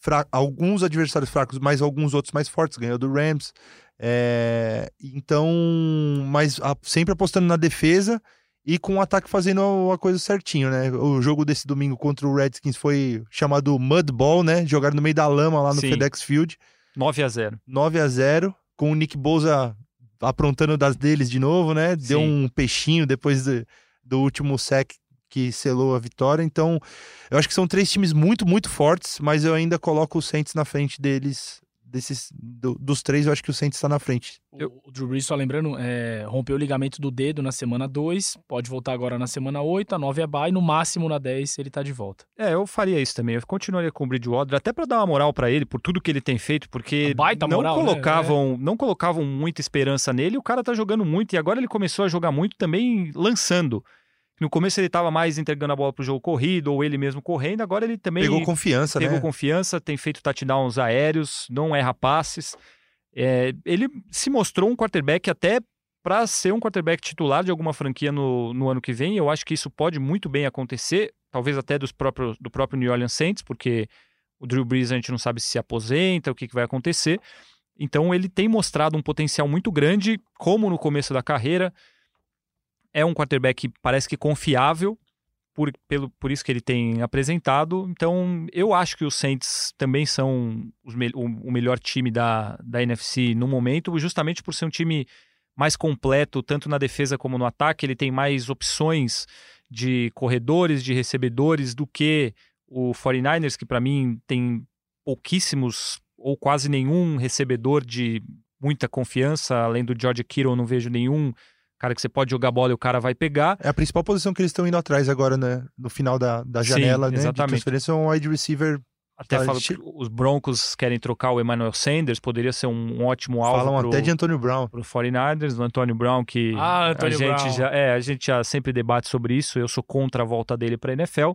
fra- alguns adversários fracos, mas alguns outros mais fortes, ganhou do Rams. É, então, mas a- sempre apostando na defesa e com o ataque fazendo a coisa certinho, né? O jogo desse domingo contra o Redskins foi chamado Mud Ball, né? Jogaram no meio da lama lá no Sim. FedEx Field, 9 a 0 9 a 0 com o Nick Bosa aprontando das deles de novo, né? Deu Sim. um peixinho depois do, do último sec que selou a vitória. Então, eu acho que são três times muito, muito fortes, mas eu ainda coloco o Saints na frente deles. Desses, do- dos três, eu acho que o Saints está na frente. O, o Drew Brees, só lembrando, é, rompeu o ligamento do dedo na semana 2, pode voltar agora na semana 8, a 9 é bye, no máximo na 10 ele tá de volta. É, eu faria isso também. Eu continuaria com o Bridgewater, até pra dar uma moral pra ele por tudo que ele tem feito, porque não moral, né? colocavam, não colocavam muita esperança nele. O cara tá jogando muito e agora ele começou a jogar muito também lançando. No começo ele tava mais entregando a bola pro jogo corrido ou ele mesmo correndo, agora ele também Pegou confiança, pegou né? confiança, tem feito touchdowns aéreos, não erra passes. É, ele se mostrou um quarterback até para ser um quarterback titular de alguma franquia no, no ano que vem. Eu acho que isso pode muito bem acontecer, talvez até dos próprios, do próprio New Orleans Saints, porque o Drew Brees a gente não sabe se se aposenta, o que, que vai acontecer. Então ele tem mostrado um potencial muito grande, como no começo da carreira. É um quarterback parece que confiável, por, pelo, por isso que ele tem apresentado. Então, eu acho que os Saints também são me- o, o melhor time da, da NFC no momento, justamente por ser um time mais completo, tanto na defesa como no ataque. Ele tem mais opções de corredores, de recebedores do que o 49ers, que para mim tem pouquíssimos ou quase nenhum recebedor de muita confiança. Além do George Kittle, eu não vejo nenhum cara que você pode jogar bola e o cara vai pegar. É a principal posição que eles estão indo atrás agora, né? No final da, da Sim, janela, né? De exatamente. transferência, é um wide receiver. Até Tá, falo que os Broncos querem trocar o Emmanuel Sanders, poderia ser um, um ótimo alvo Falam pro, até de Antonio Brown. pro 49ers, do Antônio Brown, que Ah, Antônio a gente Brown. já é, a gente já sempre debate sobre isso, eu sou contra a volta dele para NFL.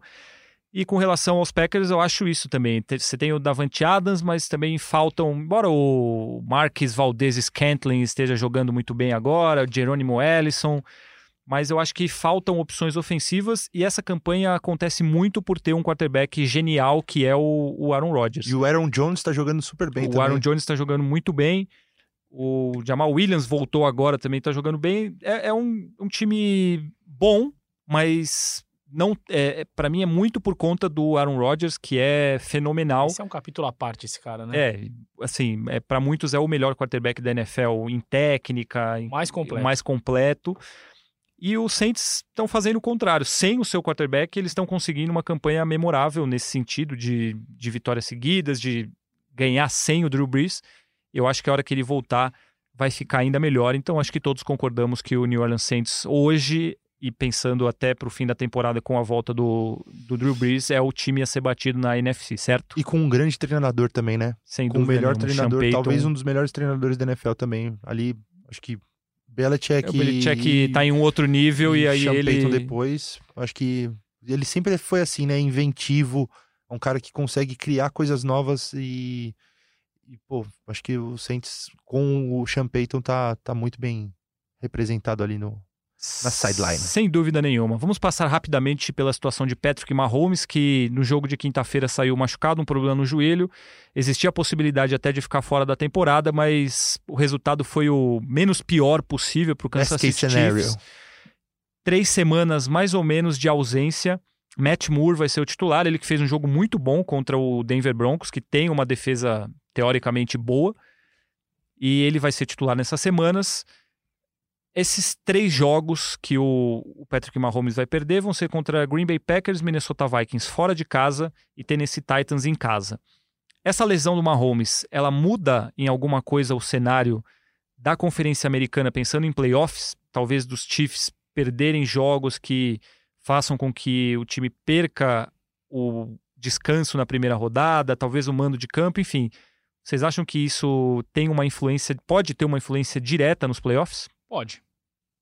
E com relação aos Packers, eu acho isso também. Você tem o Davante Adams, mas também faltam, embora o Marques Valdez Scantling esteja jogando muito bem agora, o Jerônimo Ellison, mas eu acho que faltam opções ofensivas e essa campanha acontece muito por ter um quarterback genial que é o, o Aaron Rodgers. E o Aaron Jones tá jogando super bem o também. Aaron Jones está jogando muito bem. O Jamal Williams voltou agora também, está jogando bem. É, é um, um time bom, mas não é, para mim é muito por conta do Aaron Rodgers, que é fenomenal. Esse é um capítulo à parte, esse cara, né? É, assim, é, para muitos é o melhor quarterback da NFL em técnica, Mais completo. mais completo. E os Saints estão fazendo o contrário. Sem o seu quarterback, eles estão conseguindo uma campanha memorável nesse sentido de, de vitórias seguidas, de ganhar sem o Drew Brees. Eu acho que a hora que ele voltar vai ficar ainda melhor. Então acho que todos concordamos que o New Orleans Saints hoje e pensando até para o fim da temporada com a volta do, do Drew Brees é o time a ser batido na NFC, certo? E com um grande treinador também, né? Sem com o dúvida melhor nenhuma. treinador, Sean Payton, talvez um dos melhores treinadores da NFL também. Ali, acho que Belichick, É, o Belichick e- tá em um outro nível e, aí Sean ele Payton depois. Acho que ele sempre foi assim, né? Inventivo. É um cara que consegue criar coisas novas e, e, pô, acho que o Saints com o Sean Payton tá, tá muito bem representado ali no, na sideline. Sem dúvida nenhuma. Vamos passar rapidamente pela situação de Patrick Mahomes, que no jogo de quinta-feira saiu machucado, um problema no joelho. Existia a possibilidade até de ficar fora da temporada, mas o resultado foi o menos pior possível para o Kansas City scenario. Chiefs. Três semanas mais ou menos de ausência. Matt Moore vai ser o titular, ele que fez um jogo muito bom contra o Denver Broncos, que tem uma defesa teoricamente boa. E ele vai ser titular nessas semanas. Esses três jogos que o, Patrick Mahomes vai perder vão ser contra Green Bay Packers, Minnesota Vikings fora de casa e Tennessee Titans em casa. Essa lesão do Mahomes, ela muda em alguma coisa o cenário da Conferência Americana pensando em playoffs? Talvez dos Chiefs perderem jogos que façam com que o time perca o descanso na primeira rodada, talvez o mando de campo, enfim. Vocês acham que isso tem uma influência, pode ter uma influência direta nos playoffs? Pode.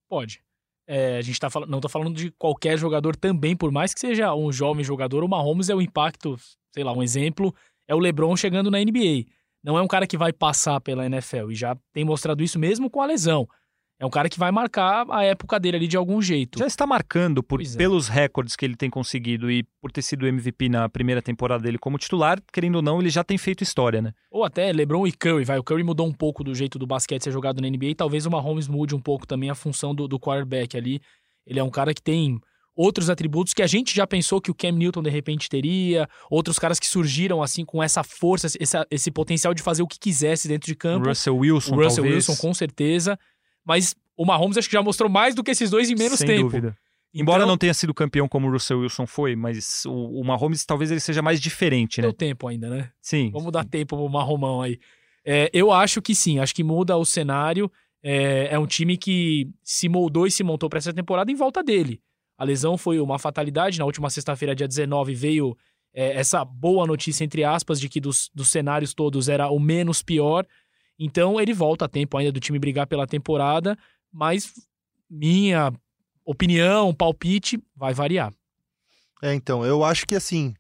Pode. É, a gente tá falando, não tô falando de qualquer jogador também, por mais que seja um jovem jogador, o Mahomes é o impacto, sei lá, um exemplo, é o LeBron chegando na NBA. Não é um cara que vai passar pela NFL e já tem mostrado isso mesmo com a lesão. É um cara que vai marcar a época dele ali de algum jeito. Já está marcando por, é. pelos recordes que ele tem conseguido e por ter sido MVP na primeira temporada dele como titular, querendo ou não, ele já tem feito história, né? Ou até LeBron e Curry, vai. O Curry mudou um pouco do jeito do basquete ser jogado na NBA e talvez o Mahomes mude um pouco também a função do, do quarterback ali. Ele é um cara que tem outros atributos que a gente já pensou que o Cam Newton de repente teria, outros caras que surgiram assim com essa força, esse, esse potencial de fazer o que quisesse dentro de O campo. Russell Wilson, o Russell talvez. Wilson, com certeza. Mas o Mahomes acho que já mostrou mais do que esses dois em menos Sem tempo. dúvida. Embora Então- não tenha sido campeão como o Russell Wilson foi, mas o, o Mahomes talvez ele seja mais diferente, né? Deu tempo ainda, né? Sim. Vamos dar tempo pro Marromão aí. É, eu acho que sim, acho que muda o cenário. É, é um time que se moldou e se montou para essa temporada em volta dele. A lesão foi uma fatalidade. Na última sexta-feira, dia 19, veio é, essa boa notícia, entre aspas, de que dos, dos cenários todos era o menos pior. Então ele volta a tempo ainda do time brigar pela temporada, mas minha opinião, palpite, vai variar. É, então, eu acho que assim,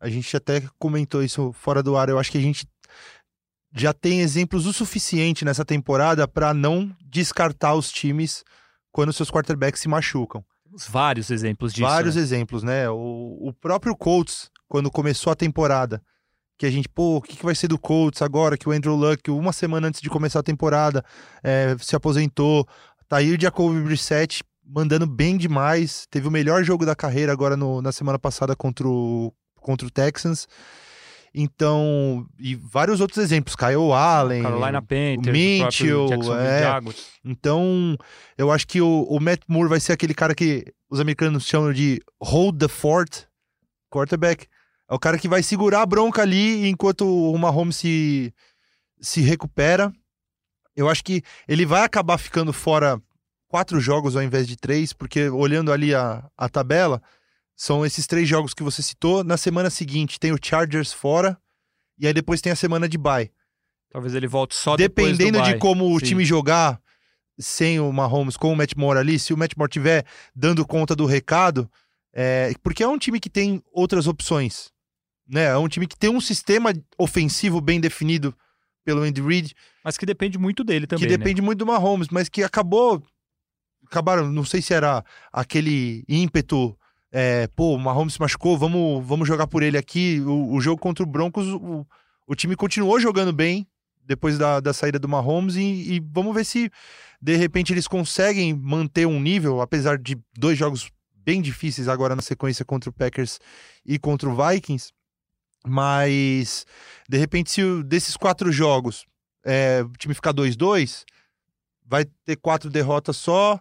a gente até comentou isso fora do ar, eu acho que a gente já tem exemplos o suficiente nessa temporada para não descartar os times quando seus quarterbacks se machucam. Temos vários exemplos disso. Vários né? exemplos, né? O, o próprio Colts, quando começou a temporada, que a gente, pô, o que, que vai ser do Colts agora que o Andrew Luck, uma semana antes de começar a temporada, é, se aposentou. Tá aí o Jacoby Brissett mandando bem demais. Teve o melhor jogo da carreira agora no- na semana passada contra o, contra o Texans. Então, e vários outros exemplos, Kyle Allen, Carolina Panthers, Mitchell, é. Então, eu acho que o, o Matt Moore vai ser aquele cara que os americanos chamam de hold the fort quarterback. É o cara que vai segurar a bronca ali enquanto o Mahomes se, se recupera. Eu acho que ele vai acabar ficando fora quatro jogos ao invés de três, porque olhando ali a, a tabela, são esses três jogos que você citou. Na semana seguinte tem o Chargers fora, e aí depois tem a semana de bye. Talvez ele volte só Dependendo de como o Sim. time jogar sem o Mahomes, com o Matt Moore ali, se o Matt Moore tiver dando conta do recado, é, porque é um time que tem outras opções, né? É um time que tem um sistema ofensivo bem definido pelo Andy Reid, Mas que depende muito dele também, que né? depende muito do Mahomes, mas que acabou, acabaram, não sei se era aquele ímpeto, é, pô, o Mahomes se machucou, vamos, vamos jogar por ele aqui. O, o jogo contra o Broncos, o, o time continuou jogando bem depois da, da saída do Mahomes e, e vamos ver se de repente eles conseguem manter um nível, apesar de dois jogos bem difíceis agora na sequência contra o Packers e contra o Vikings. Mas de repente, se o- desses quatro jogos é, o time ficar 2-2, vai ter quatro derrotas só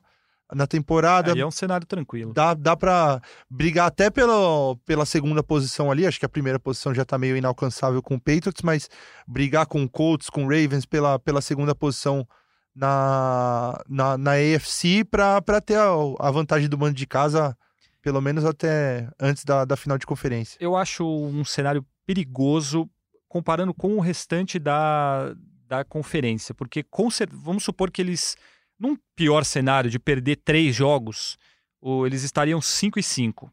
na temporada. Aí é um cenário tranquilo. Dá, dá pra brigar até pela, pela segunda posição ali. Acho que a primeira posição já tá meio inalcançável com o Patriots, mas brigar com o Colts, com o Ravens pela, pela segunda posição na, na, na AFC pra, pra ter a, a vantagem do mando de casa, pelo menos até antes da, da final de conferência. Eu acho um cenário perigoso comparando com o restante da, da conferência, porque com vamos supor que eles, num pior cenário de perder três jogos, ou eles estariam 5 e 5.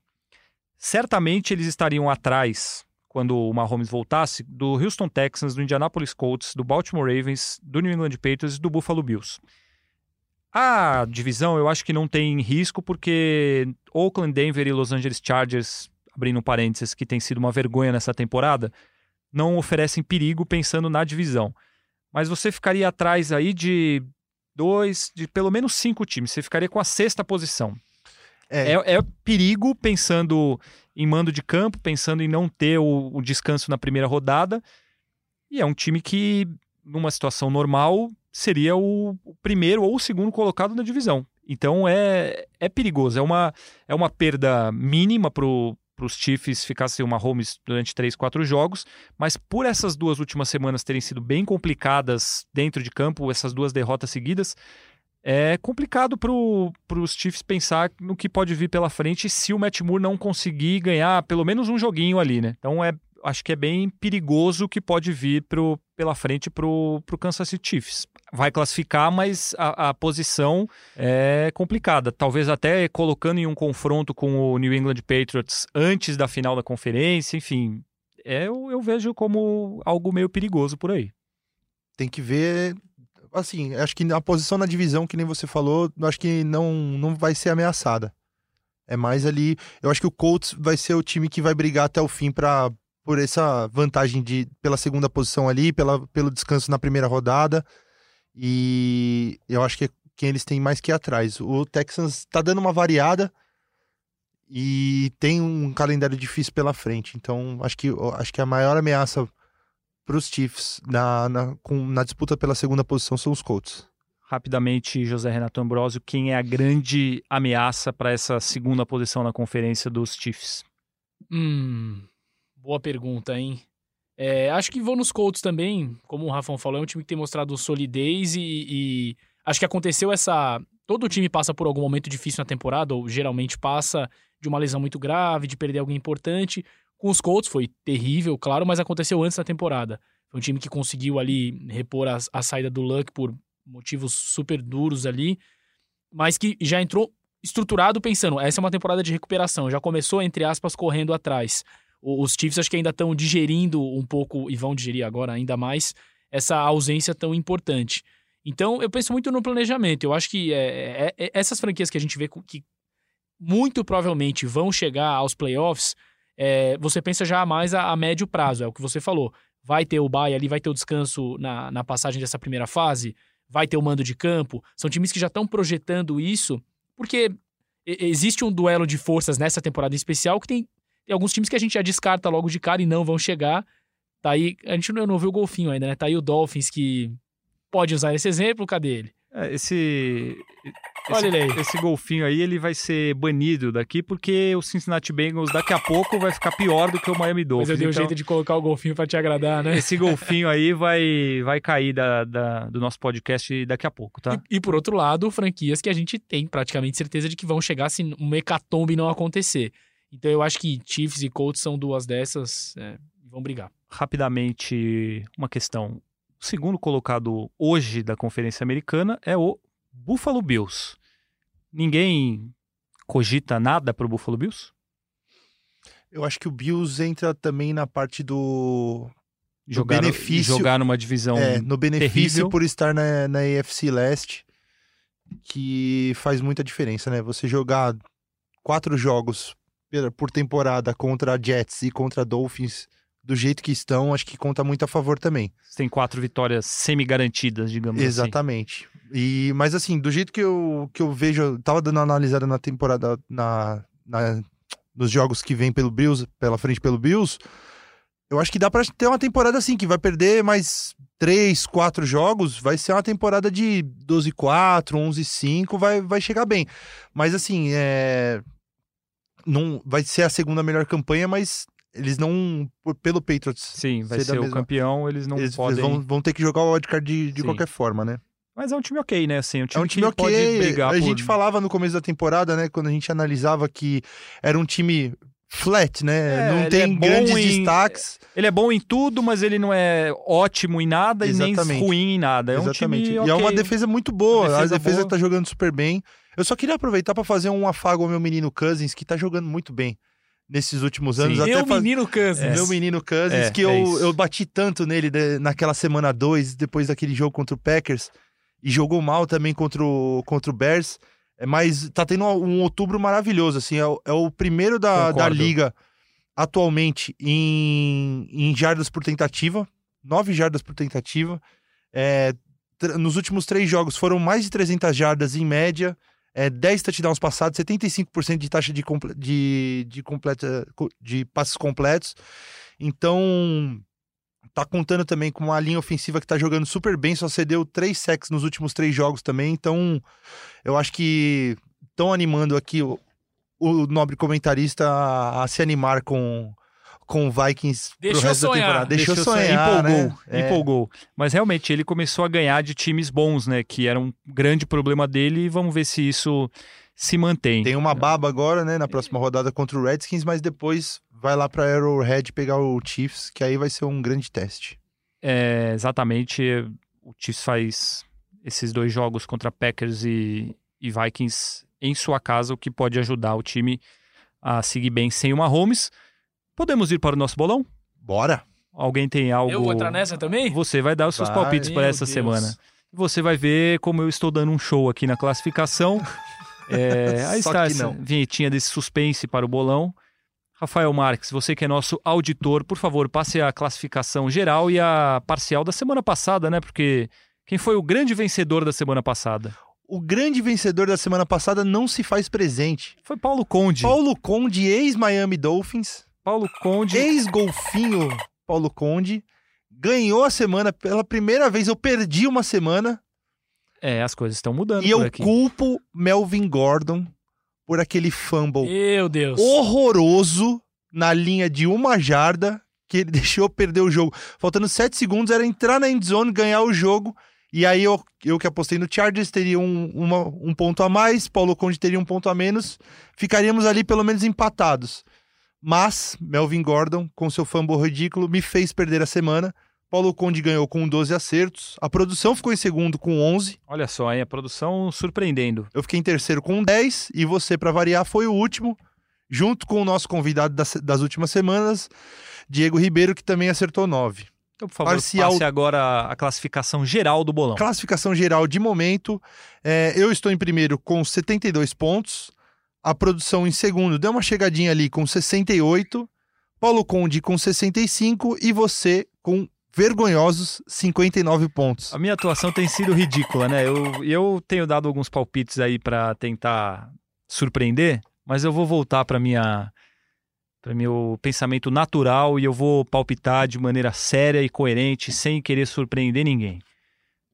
Certamente eles estariam atrás, quando o Mahomes voltasse, do Houston Texans, do Indianapolis Colts, do Baltimore Ravens, do New England Patriots e do Buffalo Bills. A divisão eu acho que não tem risco, porque Oakland, Denver e Los Angeles Chargers, abrindo parênteses, que tem sido uma vergonha nessa temporada, não oferecem perigo pensando na divisão. Mas você ficaria atrás aí de dois, de pelo menos cinco times. Você ficaria com a sexta posição. É, É, é perigo pensando em mando de campo, pensando em não ter o, o descanso na primeira rodada. E é um time que, numa situação normal, seria o, o primeiro ou o segundo colocado na divisão. Então é, é perigoso. É uma, é uma perda mínima para os Chiefs sem o Mahomes durante três, quatro jogos. Mas por essas duas últimas semanas terem sido bem complicadas dentro de campo, essas duas derrotas seguidas, é complicado para os Chiefs pensar no que pode vir pela frente se o Matt Moore não conseguir ganhar pelo menos um joguinho ali, né? Então é, acho que é bem perigoso o que pode vir pro, pela frente pro, pro Kansas City Chiefs. Vai classificar, mas a, a posição é complicada. Talvez até colocando em um confronto com o New England Patriots antes da final da conferência, enfim. É, eu, eu vejo como algo meio perigoso por aí. tem que ver. Assim, acho que a posição na divisão, que nem você falou, acho que não, não vai ser ameaçada. É mais ali. Eu acho que o Colts vai ser o time que vai brigar até o fim para por essa vantagem de pela segunda posição ali, pela, pelo descanso na primeira rodada. E eu acho que é quem eles têm mais que ir atrás. O Texans tá dando uma variada e tem um calendário difícil pela frente. Então, acho que, acho que a maior ameaça para os Chiefs na, na, com- na disputa pela segunda posição são os Colts. rapidamente, José Renato Ambrosio, quem é a grande ameaça para essa segunda posição na conferência dos Chiefs? Hum, boa pergunta, hein? É, acho que vou nos Colts também, como o Rafão falou, é um time que tem mostrado solidez e, e acho que aconteceu essa. Todo time passa por algum momento difícil na temporada, ou geralmente passa de uma lesão muito grave, de perder alguém importante. Com os Colts foi terrível, claro, mas aconteceu antes da temporada. Foi um time que conseguiu ali repor a, a saída do Luck por motivos super duros ali, mas que já entrou estruturado pensando, essa é uma temporada de recuperação, já começou, entre aspas, correndo atrás. Os Chiefs acho que ainda estão digerindo um pouco, e vão digerir agora ainda mais, essa ausência tão importante. Então, eu penso muito no planejamento. Eu acho que é, é, é, essas franquias que a gente vê que muito provavelmente vão chegar aos playoffs, é, você pensa já mais a, a, médio prazo, é o que você falou. Vai ter o bye ali, vai ter o descanso na, na passagem dessa primeira fase, vai ter o mando de campo. São times que já estão projetando isso, porque existe um duelo de forças nessa temporada em especial que tem tem alguns times que a gente já descarta logo de cara e não vão chegar. Tá aí, a gente não, não viu o golfinho ainda, né? Tá aí o Dolphins que pode usar esse exemplo, cadê ele? É, esse, Olha esse, ele aí. esse golfinho aí, ele vai ser banido daqui porque o Cincinnati Bengals daqui a pouco vai ficar pior do que o Miami Dolphins. Mas eu dei um Então, jeito de colocar o golfinho pra te agradar, né? Esse golfinho aí vai, vai cair da, da- do nosso podcast daqui a pouco, tá? E, e por outro lado, franquias que a gente tem praticamente certeza de que vão chegar se um hecatombe não acontecer. Então eu acho que Chiefs e Colts são duas dessas é, e vão brigar. Rapidamente, uma questão. O segundo colocado hoje da Conferência Americana é o Buffalo Bills. Ninguém cogita nada pro Buffalo Bills? Eu acho que o Bills entra também na parte do. Do Jogar, benefício- jogar numa divisão. é, no benefício terrível. por estar na, na AFC Leste, que faz muita diferença, né? Você jogar quatro jogos por temporada contra Jets e contra Dolphins do jeito que estão, acho que conta muito a favor também. Tem quatro vitórias semi-garantidas, digamos assim. Exatamente. E, mas assim, do jeito que eu, que eu vejo, eu tava dando uma analisada na temporada, na, na- nos jogos que vem pelo Bills, pela frente pelo Bills, eu acho que dá pra ter uma temporada assim, que vai perder mais três, quatro jogos, vai ser uma temporada de 12-4, 11-5, vai, vai chegar bem. Mas assim, é... Não, vai ser a segunda melhor campanha, mas eles não, pelo Patriots, Sim, vai Ser ser o mesma- campeão, eles não eles, podem. eles vão, vão ter que jogar o wildcard de, de Sim. qualquer forma, né? Mas é um time ok, né? Assim, um É time um time ok. A por... gente falava no começo da temporada, né? Quando a gente analisava que era um time flat, né? É, não ele tem é bom grandes em- destaques. Ele é bom em tudo, mas ele não é ótimo em nada e nem Exatamente. ruim em nada. É um Exatamente. time E é uma ok. defesa muito boa. Uma defesa a defesa boa. tá jogando super bem. Eu só queria aproveitar para fazer um afago ao meu menino Cousins, que tá jogando muito bem nesses últimos Sim. anos. Até Meu faz- menino Kansas. É. Meu menino Cousins, É, que é eu, eu bati tanto nele naquela semana 2, depois daquele jogo contra o Packers, e jogou mal também contra o, contra o Bears. É, mas tá tendo um outubro maravilhoso, assim, é, o- é o primeiro da, da liga atualmente em, em jardas por tentativa, nove jardas por tentativa. É, nos últimos três jogos foram mais de 300 jardas em média, é, 10 touchdowns passados, 75% de taxa de, de, de, completa, co- de passes completos. Então, tá contando também com uma linha ofensiva que tá jogando super bem, só cedeu três sacks nos últimos três jogos também. Então, eu acho que estão animando aqui o, o nobre comentarista a, a se animar com, com o Vikings Deixou pro resto sonhar. da temporada. Deixou, Deixou sonhar, empolgou, né? É. empolgou. Mas realmente ele começou a ganhar de times bons, né? Que era um grande problema dele e vamos ver se isso se mantém. Tem uma baba agora, né, na próxima rodada contra o Redskins, mas depois vai lá pra Arrowhead pegar o Chiefs, que aí vai ser um grande teste. É, exatamente. O Chiefs faz esses dois jogos contra Packers e, e Vikings em sua casa, o que pode ajudar o time a seguir bem sem o Mahomes. Podemos ir para o nosso bolão? Bora! Alguém tem algo? Eu vou entrar nessa também? Você vai dar os seus Vai. palpites para essa Deus. semana. Você vai ver como eu estou dando um show aqui na classificação. É, aí Só está que essa não. vinhetinha desse suspense para o bolão. Rafael Marques, você que é nosso auditor, por favor, passe a classificação geral e a parcial da semana passada, né? Porque quem foi o grande vencedor da semana passada? O grande vencedor da semana passada não se faz presente. Foi Paulo Conde. Paulo Conde, ex-Miami Dolphins, Paulo Conde. ex-golfinho Paulo Conde, ganhou a semana pela primeira vez. Eu perdi uma semana. É, as coisas estão mudando E eu aqui. culpo Melvin Gordon por aquele fumble Meu Deus. horroroso na linha de uma jarda que ele deixou perder o jogo. Faltando sete segundos era entrar na endzone, ganhar o jogo. E aí eu, eu que apostei no Chargers teria um, uma- um ponto a mais, Paulo Conde teria um ponto a menos. Ficaríamos ali pelo menos empatados. Mas Melvin Gordon, com seu fumble ridículo, me fez perder a semana. Paulo Conde ganhou com 12 acertos. A produção ficou em segundo com 11. Olha só, hein? A produção surpreendendo. Eu fiquei em terceiro com 10 e você, para variar, foi o último, junto com o nosso convidado das, das últimas semanas, Diego Ribeiro, que também acertou 9. Então, por favor, Parcial- passe agora a classificação geral do bolão. Classificação geral de momento, é, eu estou em primeiro com 72 pontos, a produção em segundo deu uma chegadinha ali com 68, Paulo Conde com 65 e você com vergonhosos 59 pontos. A minha atuação tem sido ridícula, né? Eu, eu tenho dado alguns palpites aí pra tentar surpreender, mas eu vou voltar para minha para meu pensamento natural e eu vou palpitar de maneira séria e coerente, sem querer surpreender ninguém.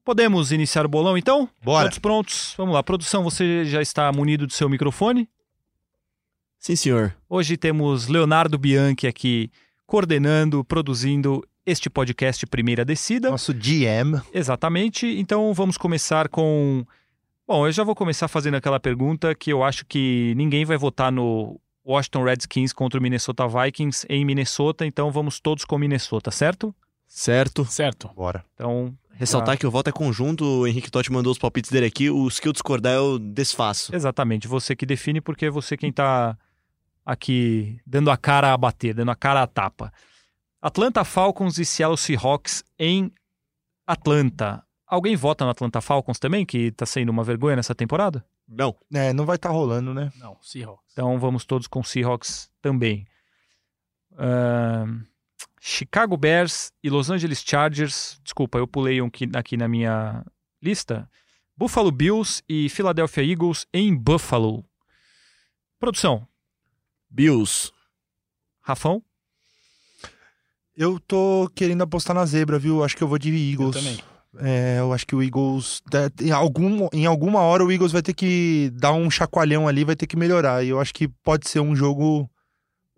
Podemos iniciar o bolão então? Bora! Todos prontos? Vamos lá. Produção, você já está munido do seu microfone? Sim, senhor. Hoje temos Leonardo Bianchi aqui coordenando, produzindo este podcast Primeira Descida. Nosso GM. Exatamente. Então vamos começar com. Bom, eu já vou começar fazendo aquela pergunta que eu acho que ninguém vai votar no Washington Redskins contra o Minnesota Vikings em Minnesota, então vamos todos com Minnesota, certo? Certo. Certo. Bora. Então. Ressaltar que o voto é conjunto, o Henrique Totti mandou os palpites dele aqui, os que eu discordar eu desfaço. Exatamente, você que define, porque é você quem tá aqui dando a cara a bater, dando a cara a tapa. Atlanta Falcons e Seattle Seahawks em Atlanta. Alguém vota no Atlanta Falcons também, que tá sendo uma vergonha nessa temporada? Não. É, não vai estar rolando, né? Não, Seahawks. Então vamos todos com Seahawks também. Ahn, Chicago Bears e Los Angeles Chargers. Desculpa, eu pulei um aqui na minha lista. Buffalo Bills e Philadelphia Eagles em Buffalo. Produção, Bills. Rafão. Eu tô querendo apostar na zebra, viu? Acho que eu vou de Eu Eagles. também. É, eu acho que o Eagles. Em, algum, em alguma hora o Eagles vai ter que dar um chacoalhão ali, vai ter que melhorar. E eu acho que pode ser um jogo.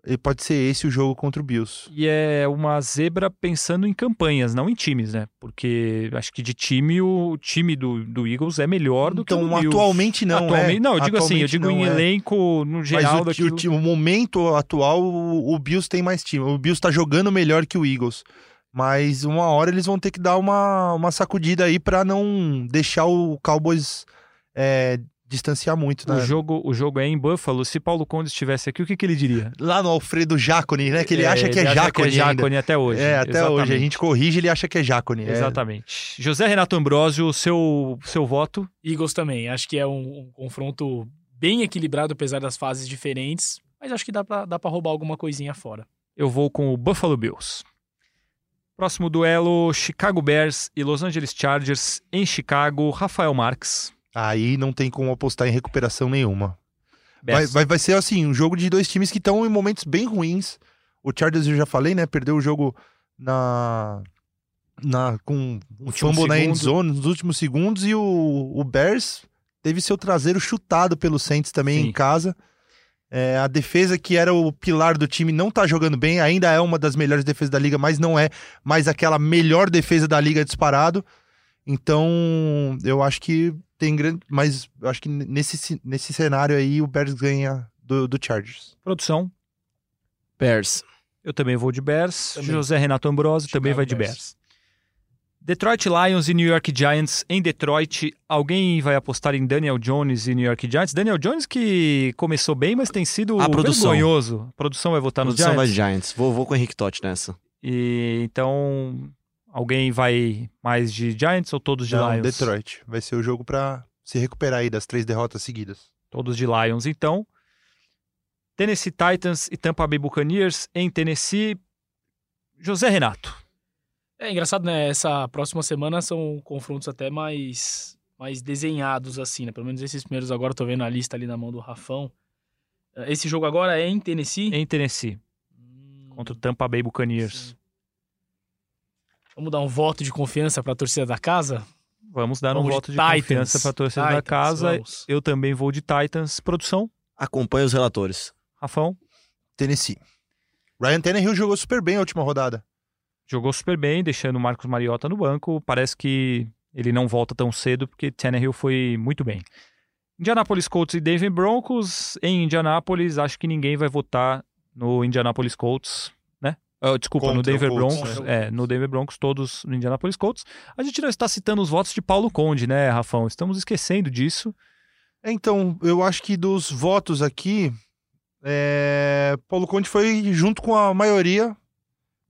E Pode ser esse o jogo contra o Bills. E é uma zebra pensando em campanhas, não em times, né? Porque acho que de time, o time do, do Eagles é melhor do que o Então, Bills. atualmente não. Atualmente, é. não, eu digo assim, eu Atualmente digo em é. elenco no geral Mas o, daquilo. o, o momento atual, o, o Bills tem mais time. O Bills tá jogando melhor que o Eagles. Mas uma hora eles vão ter que dar uma, uma sacudida aí pra não deixar o Cowboys é, distanciar muito, né? O jogo, o jogo é em Buffalo. Se Paulo Conde estivesse aqui, o que, que ele diria? Lá no Alfredo Jaconi, né? Que ele É, acha que é ele acha Jaconi ainda. Jaconi até hoje. É, até hoje. A Exatamente. gente corrige, ele acha que é Jaconi. É. Exatamente. José Renato Ambrosio, seu, seu voto. Eagles também. Acho que é um, um confronto bem equilibrado, apesar das fases diferentes. Mas acho que dá pra, dá pra roubar alguma coisinha fora. Eu vou com o Buffalo Bills. Próximo duelo: Chicago Bears e Los Angeles Chargers em Chicago. Rafael Marques. Aí não tem como apostar em recuperação nenhuma. Vai, vai, vai ser assim, um jogo de dois times que estão em momentos bem ruins. O Chargers eu já falei, né? Perdeu o jogo na. na com um fumble na end zone nos últimos segundos. E o, o Bears teve seu traseiro chutado pelo Saints também Sim. em casa. É, a defesa que era o pilar do time não tá jogando bem, ainda é uma das melhores defesas da liga, mas não é mais aquela melhor defesa da liga disparado. Então, eu acho que tem grande. Mas eu acho que nesse, nesse cenário aí o Bears ganha do, do Chargers. Produção. Bears. Eu também vou de Bears. Também. José Renato Ambrosio também vai de Bears. Bears. Detroit Lions e New York Giants em Detroit. Alguém vai apostar em Daniel Jones e New York Giants? Daniel Jones que começou bem, mas tem sido A produção. vergonhoso. A produção vai votar nos Produção vai Giants? de Giants. Vou, vou com o Henrique Totti nessa. E então, alguém vai mais de Giants ou todos de Não, Lions? Detroit. Vai ser o jogo pra se recuperar aí das três derrotas seguidas. Todos de Lions, então. Tennessee Titans e Tampa Bay Buccaneers em Tennessee. José Renato. É engraçado, né? Essa próxima semana são confrontos até mais, mais desenhados, assim, né? Pelo menos esses primeiros agora, tô vendo a lista ali na mão do Rafão. Esse jogo agora é em Tennessee? Em Tennessee, Hum, contra o Tampa Bay Buccaneers. sim. Vamos dar um voto de confiança pra torcida da casa? Vamos dar um Vamos de voto de Titans. confiança para a torcida da Titans, casa. vamos. Eu também vou de Titans. Produção, Acompanha os relatores. Rafão, Tennessee. Ryan Tannehill jogou super bem a última rodada. jogou super bem, deixando o Marcos Mariota no banco. Parece que ele não volta tão cedo, porque Tannehill foi muito bem. Indianapolis Colts e Denver Broncos. Em Indianapolis, acho que ninguém vai votar no Indianapolis Colts, Ah, desculpa, no Contra o Denver Colts, Broncos. né? É, no Denver Broncos, todos no Indianapolis Colts. A gente não está citando os votos de Paulo Conde, né, Rafão? Estamos esquecendo disso. Então, eu acho que dos votos aqui, é, Paulo Conte foi junto com a maioria.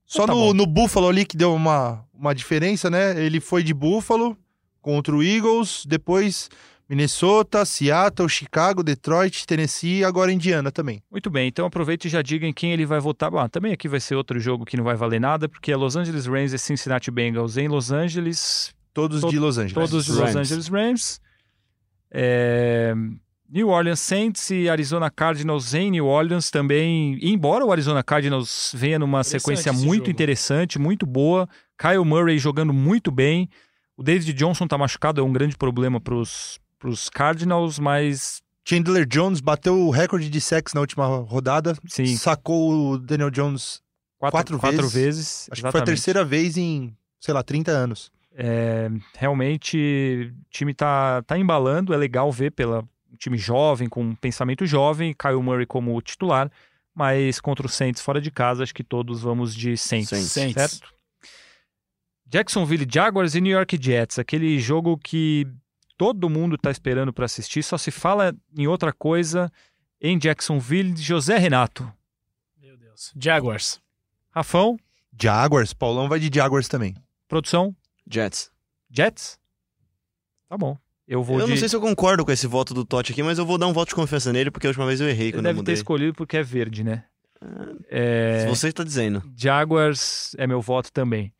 Só Então tá no, bom. no Buffalo ali que deu uma, uma diferença, né? Ele foi de Buffalo contra o Eagles, depois Minnesota, Seattle, Chicago, Detroit, Tennessee e agora Indiana também. Muito bem, então aproveite e já diga em quem ele vai votar. Bom, também aqui vai ser outro jogo que não vai valer nada, porque é Los Angeles Rams e Cincinnati Bengals em Los Angeles, Todos To- de Los Angeles. todos de Los Rams. Angeles Rams. É, New Orleans Saints e Arizona Cardinals em New Orleans também. Embora o Arizona Cardinals venha numa sequência muito jogo. interessante, muito boa, Kyle Murray jogando muito bem. O David Johnson tá machucado, é um grande problema para os Cardinals, mas Chandler Jones bateu o recorde de sacks na última rodada. sim, Sacou o Daniel Jones. quatro, quatro quatro vezes. vezes. Acho que foi a exatamente. terceira vez em, sei lá, 30 anos. É, realmente o time tá, tá embalando, é legal ver pela um time jovem, com um pensamento jovem, Kyle Murray como titular, mas contra o Saints fora de casa, acho que todos vamos de Saints, Saints. Saints. certo? Jacksonville Jaguars e New York Jets, aquele jogo que todo mundo tá esperando para assistir, só se fala em outra coisa em Jacksonville, José Renato. Meu Deus. Jaguars. Rafão, Jaguars, Paulão vai de Jaguars também. produção, Jets. Jets? Tá bom. Eu vou eu de... não sei se eu concordo com esse voto do Totti aqui, mas eu vou dar um voto de confiança nele, porque a última vez eu errei Ele quando eu deve ter mudei. escolhido porque é verde, né? Se É, você tá dizendo. Jaguars é meu voto também.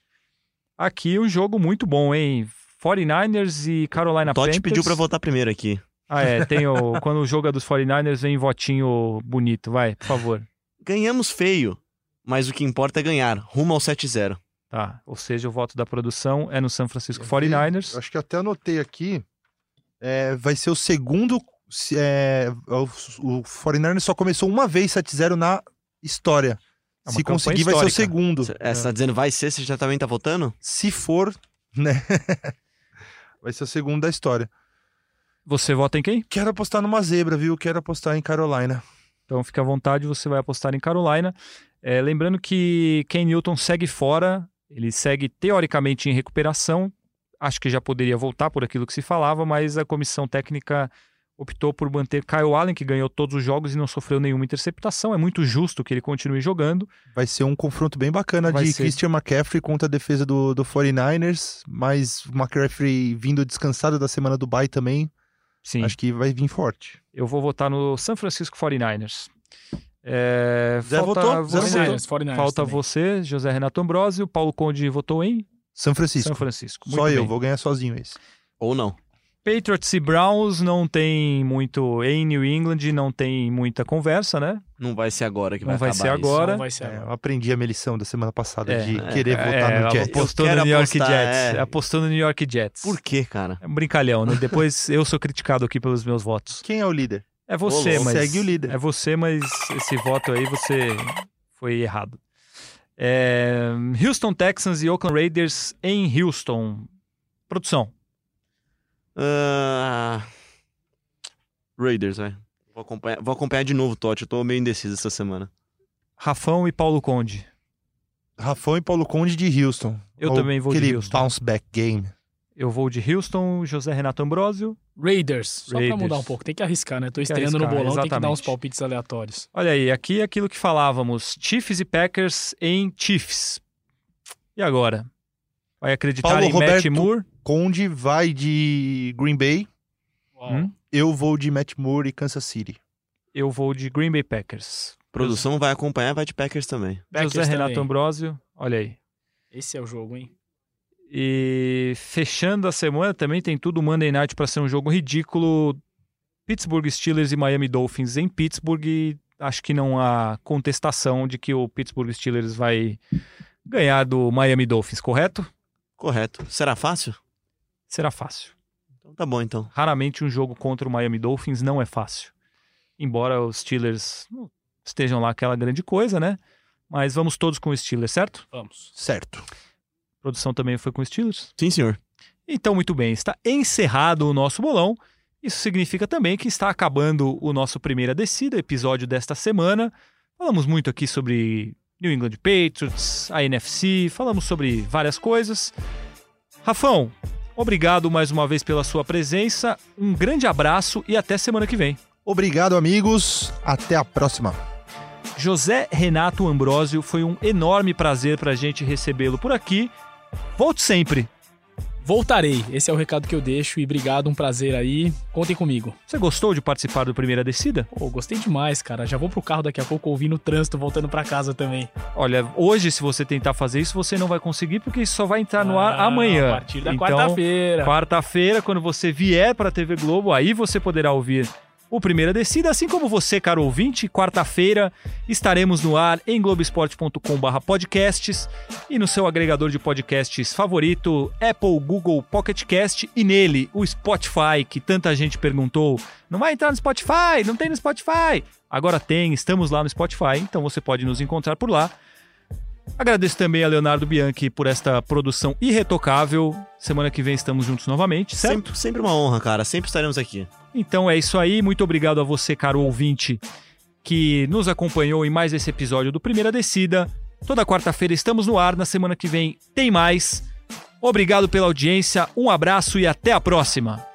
Aqui um jogo muito bom, hein? 49ers e Carolina O Totti Panthers. pediu pra votar primeiro aqui. Ah, é. Tem o... Quando o jogo é dos 49ers, vem votinho bonito. Vai, por favor. Ganhamos feio, mas o que importa é ganhar. Rumo ao 7-0. Tá. Ou seja, o voto da produção é no San Francisco Quer ver? 49ers. Acho que até anotei aqui. É, vai ser o segundo. se- É, o, o 49ers só começou uma vez 7-0 na história. É Se conseguir, vai ser o histórica. segundo. Cê- é, Você tá dizendo vai ser, você já também tá votando? Se for, né? vai ser o segundo da história. Você vota em quem? Quero apostar numa zebra, viu? Quero apostar em Carolina. Então fica à vontade, você vai apostar em Carolina. É, lembrando que Ken Newton segue fora, ele segue teoricamente em recuperação. Acho que já poderia voltar por aquilo que se falava, mas a comissão técnica optou por manter Kyle Allen, que ganhou todos os jogos e não sofreu nenhuma interceptação. É muito justo que ele continue jogando. Vai ser um confronto bem bacana Vai de ser. Christian McCaffrey contra a defesa do, do 49ers, mas o McCaffrey vindo descansado da semana do bye também, Sim, acho que vai vir forte. eu vou votar no San Francisco 49ers. É, Zé falta votou? Você, votou. 49ers, 49ers falta também. você, José Renato Ambrosio. Paulo Conde votou em São Francisco. São Francisco. Só Muito eu, bem. vou ganhar sozinho esse. Ou não? Patriots e Browns não tem muito. Em New England não tem muita conversa, né? Não vai ser agora que Não vai vai acabar ser isso. agora. Não vai ser É, agora. eu aprendi a minha lição da semana passada É, de é, querer votar É, no Jets. apostou no New York apostar, Jets. é. Apostou no New York Jets. Por quê, cara? É um brincalhão, né? Depois eu sou criticado aqui pelos meus votos. Quem é o líder? É você, Ô, mas. segue o líder. É você, mas esse voto aí você foi errado. É, Houston Texans e Oakland Raiders em Houston. Produção. Ah, Raiders, vai. Vou acompanhar, vou acompanhar de novo o Totti. Eu tô meio indeciso essa semana. Rafão e Paulo Conde. Rafão e Paulo Conde de Houston. Eu Ou também vou de Houston. bounce back game. Eu vou de Houston, José Renato Ambrosio. Raiders. Só Raiders. pra mudar um pouco. Tem que arriscar, né? Tô estreando no bolão, tem que dar uns exatamente. palpites aleatórios. Olha aí, aqui é aquilo que falávamos: Chiefs e Packers em Chiefs. E agora? Vai acreditar Paulo em Matt Roberto. Moore? Conde vai de Green Bay. Hum? Eu vou de Matt Moore e Kansas City. Eu vou de Green Bay Packers. Produção vai acompanhar, vai de Packers também. Packers José Renato também. Ambrosio, olha aí. Esse é o jogo, hein? E fechando a semana também tem tudo Monday Night para ser um jogo ridículo. Pittsburgh Steelers e Miami Dolphins em Pittsburgh. E Acho que não há contestação de que o Pittsburgh Steelers vai ganhar do Miami Dolphins, correto? Correto. Será fácil? será fácil. Então tá bom, então. Raramente um jogo contra o Miami Dolphins não é fácil. Embora os Steelers não estejam lá aquela grande coisa, né? Mas vamos todos com os Steelers, certo? Vamos. Certo. A produção também foi com os Steelers. Sim, senhor. Então, muito bem, está encerrado o nosso bolão. Isso significa também que está acabando o nosso primeira descida, episódio desta semana. Falamos muito aqui sobre New England Patriots, a NFC, falamos sobre várias coisas. Rafão, obrigado mais uma vez pela sua presença. Um grande abraço e até semana que vem. Obrigado, amigos. Até a próxima. José Renato Ambrósio, foi um enorme prazer para a gente recebê-lo por aqui. Volte sempre. Voltarei. Esse é o recado que eu deixo e obrigado, um prazer aí. Contem comigo. Você gostou de participar do Primeira Descida? Pô, gostei demais, cara. Já vou pro carro daqui a pouco ouvindo o trânsito voltando para casa também. Olha, hoje se você tentar fazer isso, você não vai conseguir porque isso só vai entrar no ar Ah, amanhã. A partir da Então, quarta-feira. Quarta-feira, quando você vier para a TV Globo, aí você poderá ouvir o Primeira Descida, assim como você, caro ouvinte. Quarta-feira estaremos no ar em globesport.com/podcasts e no seu agregador de podcasts favorito, Apple, Google, Pocket Cast e nele o Spotify, que tanta gente perguntou. Não vai entrar no Spotify? Não tem no Spotify? Agora tem, estamos lá no Spotify, então você pode nos encontrar por lá. Agradeço também a Leonardo Bianchi por esta produção irretocável. Semana que vem estamos juntos novamente, certo? Sempre, sempre uma honra, cara. Sempre estaremos aqui. Então é isso aí. Muito obrigado a você, caro ouvinte, que nos acompanhou em mais esse episódio do Primeira Descida. Toda quarta-feira estamos no ar. Na semana que vem tem mais. Obrigado pela audiência, um abraço e até a próxima.